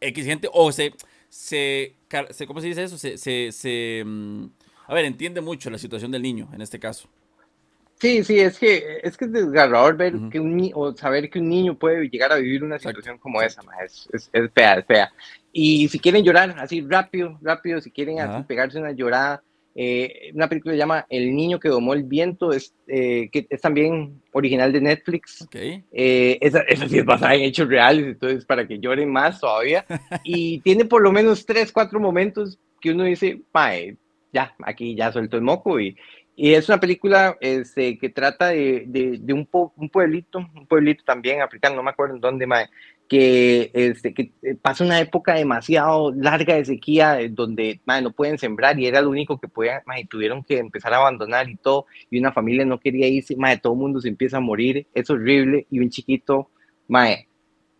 X gente o se, se, se- ¿cómo se dice eso? Se, se, se, mm, a ver, entiende mucho la situación del niño en este caso. Sí, sí, es que es que es desgarrador ver Ujú. que un o saber que un niño puede llegar a vivir una Exacto, situación como esa, ma, es, es, es fea, es fea. Y si quieren llorar así rápido, rápido, si quieren así Ajá. pegarse una llorada, eh, una película se llama El niño que domó el viento, es, eh, que es también original de Netflix. Ok. Eh, esa, esa sí es basada en hechos reales, entonces para que lloren más todavía. Y tiene por lo menos tres, cuatro momentos que uno dice, mae, ya, aquí ya suelto el moco. Y, y es una película este, que trata de, de, de un, po- un pueblito, un pueblito también africano, no me acuerdo en dónde, mae, que, este, que eh, pasa una época demasiado larga de sequía, eh, donde mae, no pueden sembrar y era lo único que podían, mae, tuvieron que empezar a abandonar y todo y una familia no quería irse, mae, todo el mundo se empieza a morir, es horrible, y un chiquito, mae,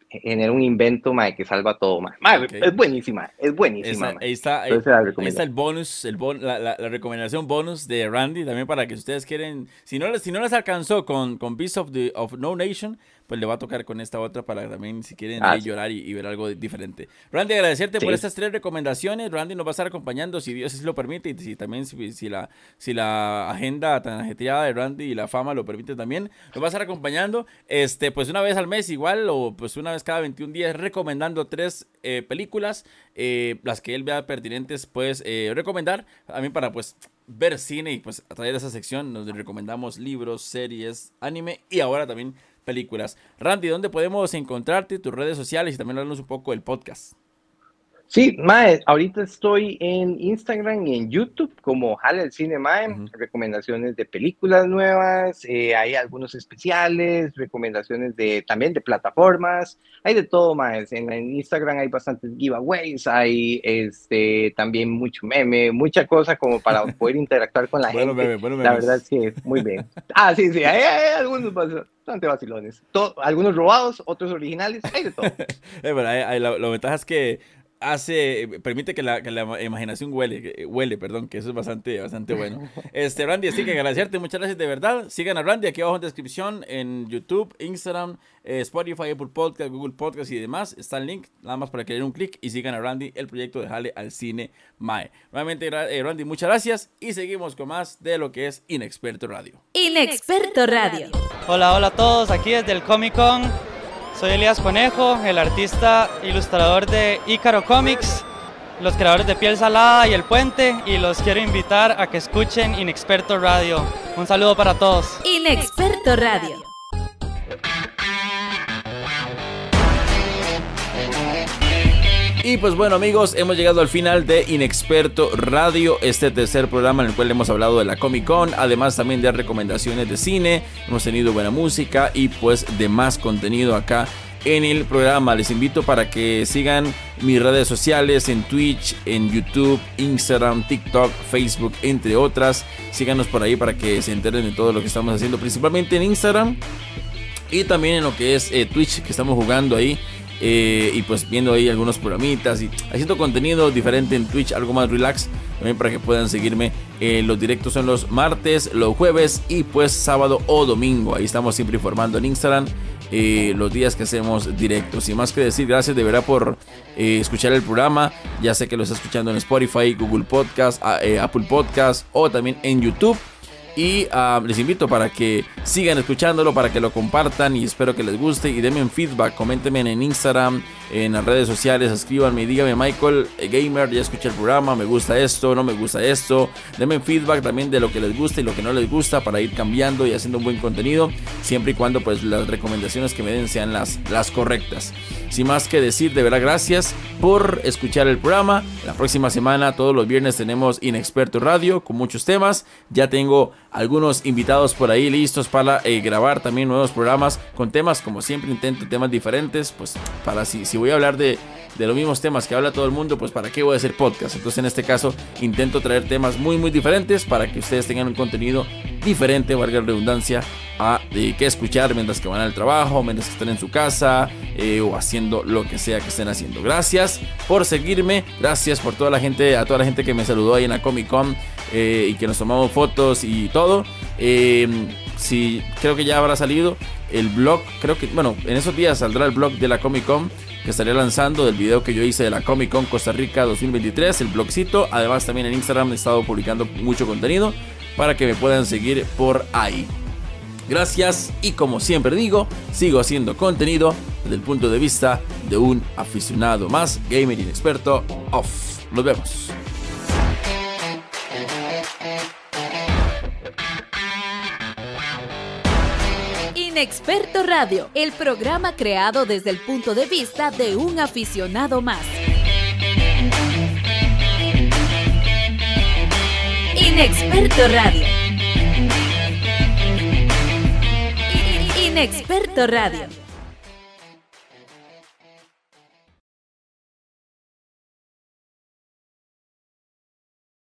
genera un invento, mae, que salva todo, mae. Mae, Ok. es buenísima, es buenísima, Esa- ahí está, ahí, ahí está el bonus, el bon- la, la- la recomendación bonus de Randy también para que ustedes quieren, si no les, si no les alcanzó con, con Beast of, the, of No Nation, pues le va a tocar con esta otra para también si quieren Ah, ahí llorar y, y ver algo diferente. Randy, agradecerte por Sí. estas tres recomendaciones. Randy nos va a estar acompañando si Dios lo permite y si también si, si la, si la agenda tan ajetreada de Randy y la fama lo permite también, nos va a estar acompañando este pues una vez al mes igual o pues una vez cada 21 días recomendando tres eh, películas, eh, las que él vea pertinentes pues eh, recomendar también para pues ver cine y pues a través de esa sección nos recomendamos libros, series, anime y ahora también películas. Randy, ¿dónde podemos encontrarte? Tus redes sociales y también hablarnos un poco del podcast. Sí, Mae, ahorita estoy en Instagram y en YouTube como Jale el Cine Mae, Ujú. recomendaciones de películas nuevas, eh, hay algunos especiales, recomendaciones de también de plataformas, hay de todo Mae, en, en Instagram hay bastantes giveaways, hay este también mucho meme, mucha cosa como para poder interactuar con la Bueno, gente. meme, bueno, La memes. verdad es que muy bien. Ah, sí, sí, hay, hay algunos bastante vacilones. To- algunos robados, otros originales, hay de todo. Eh, pero ahí la, la ventaja es que hace, permite que la, que la imaginación huele, que- huele, perdón, que eso es bastante, bastante bueno. Este, Randy, así que agradecerte, muchas gracias de verdad. Sigan a Randy aquí abajo en descripción, en YouTube, Instagram, eh, Spotify, Apple Podcast, Google Podcast y demás. Está el link, nada más para que den un clic y sigan a Randy, el proyecto de Jale al Cine Mae. Nuevamente, eh, Randy, muchas gracias y seguimos con más de lo que es Inexperto Radio. Inexperto Radio. Hola, hola a todos, aquí desde el Comic Con. Soy Elías Conejo, el artista ilustrador de Ícaro Comics, los creadores de Piel Salada y El Puente, y los quiero invitar a que escuchen Inexperto Radio. Un saludo para todos. Inexperto Radio. Y pues bueno amigos, hemos llegado al final de Inexperto Radio, este tercer programa en el cual hemos hablado de la Comic Con, además también de recomendaciones de cine, hemos tenido buena música y pues de más contenido acá en el programa. Les invito para que sigan mis redes sociales en Twitch, en YouTube, Instagram, TikTok, Facebook, entre otras. Síganos por ahí para que se enteren de todo lo que estamos haciendo, principalmente en Instagram y también en lo que es eh, Twitch, que estamos jugando ahí. Eh, y pues viendo ahí algunos programitas y haciendo contenido diferente en Twitch, algo más relax, también para que puedan seguirme. Eh, los directos son los martes, los jueves y pues sábado o domingo. Ahí estamos siempre informando en Instagram eh, los días que hacemos directos. Y más que decir, gracias de verdad por eh, escuchar el programa. Ya sé que lo está escuchando en Spotify, Google Podcast, Apple Podcast o también en YouTube. Y ah, les invito para que sigan escuchándolo, para que lo compartan y espero que les guste. Y denme un feedback, coméntenme en Instagram, en las redes sociales, escríbanme díganme, Michael, eh, gamer, ya escuché el programa, me gusta esto, no me gusta esto. Denme feedback también de lo que les gusta y lo que no les gusta para ir cambiando y haciendo un buen contenido, siempre y cuando pues las recomendaciones que me den sean las, las correctas. Sin más que decir, de verdad, gracias por escuchar el programa. La próxima semana, todos los viernes, tenemos Inexperto Radio con muchos temas. Ya tengo algunos invitados por ahí listos para eh, grabar también nuevos programas con temas, como siempre, intento temas diferentes. Pues para si, si voy a hablar de de los mismos temas que habla todo el mundo, pues para qué voy a hacer podcast. Entonces en este caso intento traer temas muy muy diferentes para que ustedes tengan un contenido diferente, valga la redundancia, a de qué escuchar mientras que van al trabajo, mientras que estén en su casa eh, o haciendo lo que sea que estén haciendo. Gracias por seguirme, gracias por toda la gente, a toda la gente que me saludó ahí en la Comic Con eh, y que nos tomamos fotos y todo. Eh, si creo que ya habrá salido el blog, creo que, bueno, en esos días saldrá el blog de la Comic Con que estaré lanzando del video que yo hice de la Comic Con Costa Rica 2023, el blogcito. Además también en Instagram he estado publicando mucho contenido para que me puedan seguir por ahí. Gracias y como siempre digo, sigo haciendo contenido desde el punto de vista de un aficionado más, gamer inexperto off. Nos vemos. Inexperto Radio, el programa creado desde el punto de vista de un aficionado más. Inexperto Radio. Inexperto Radio.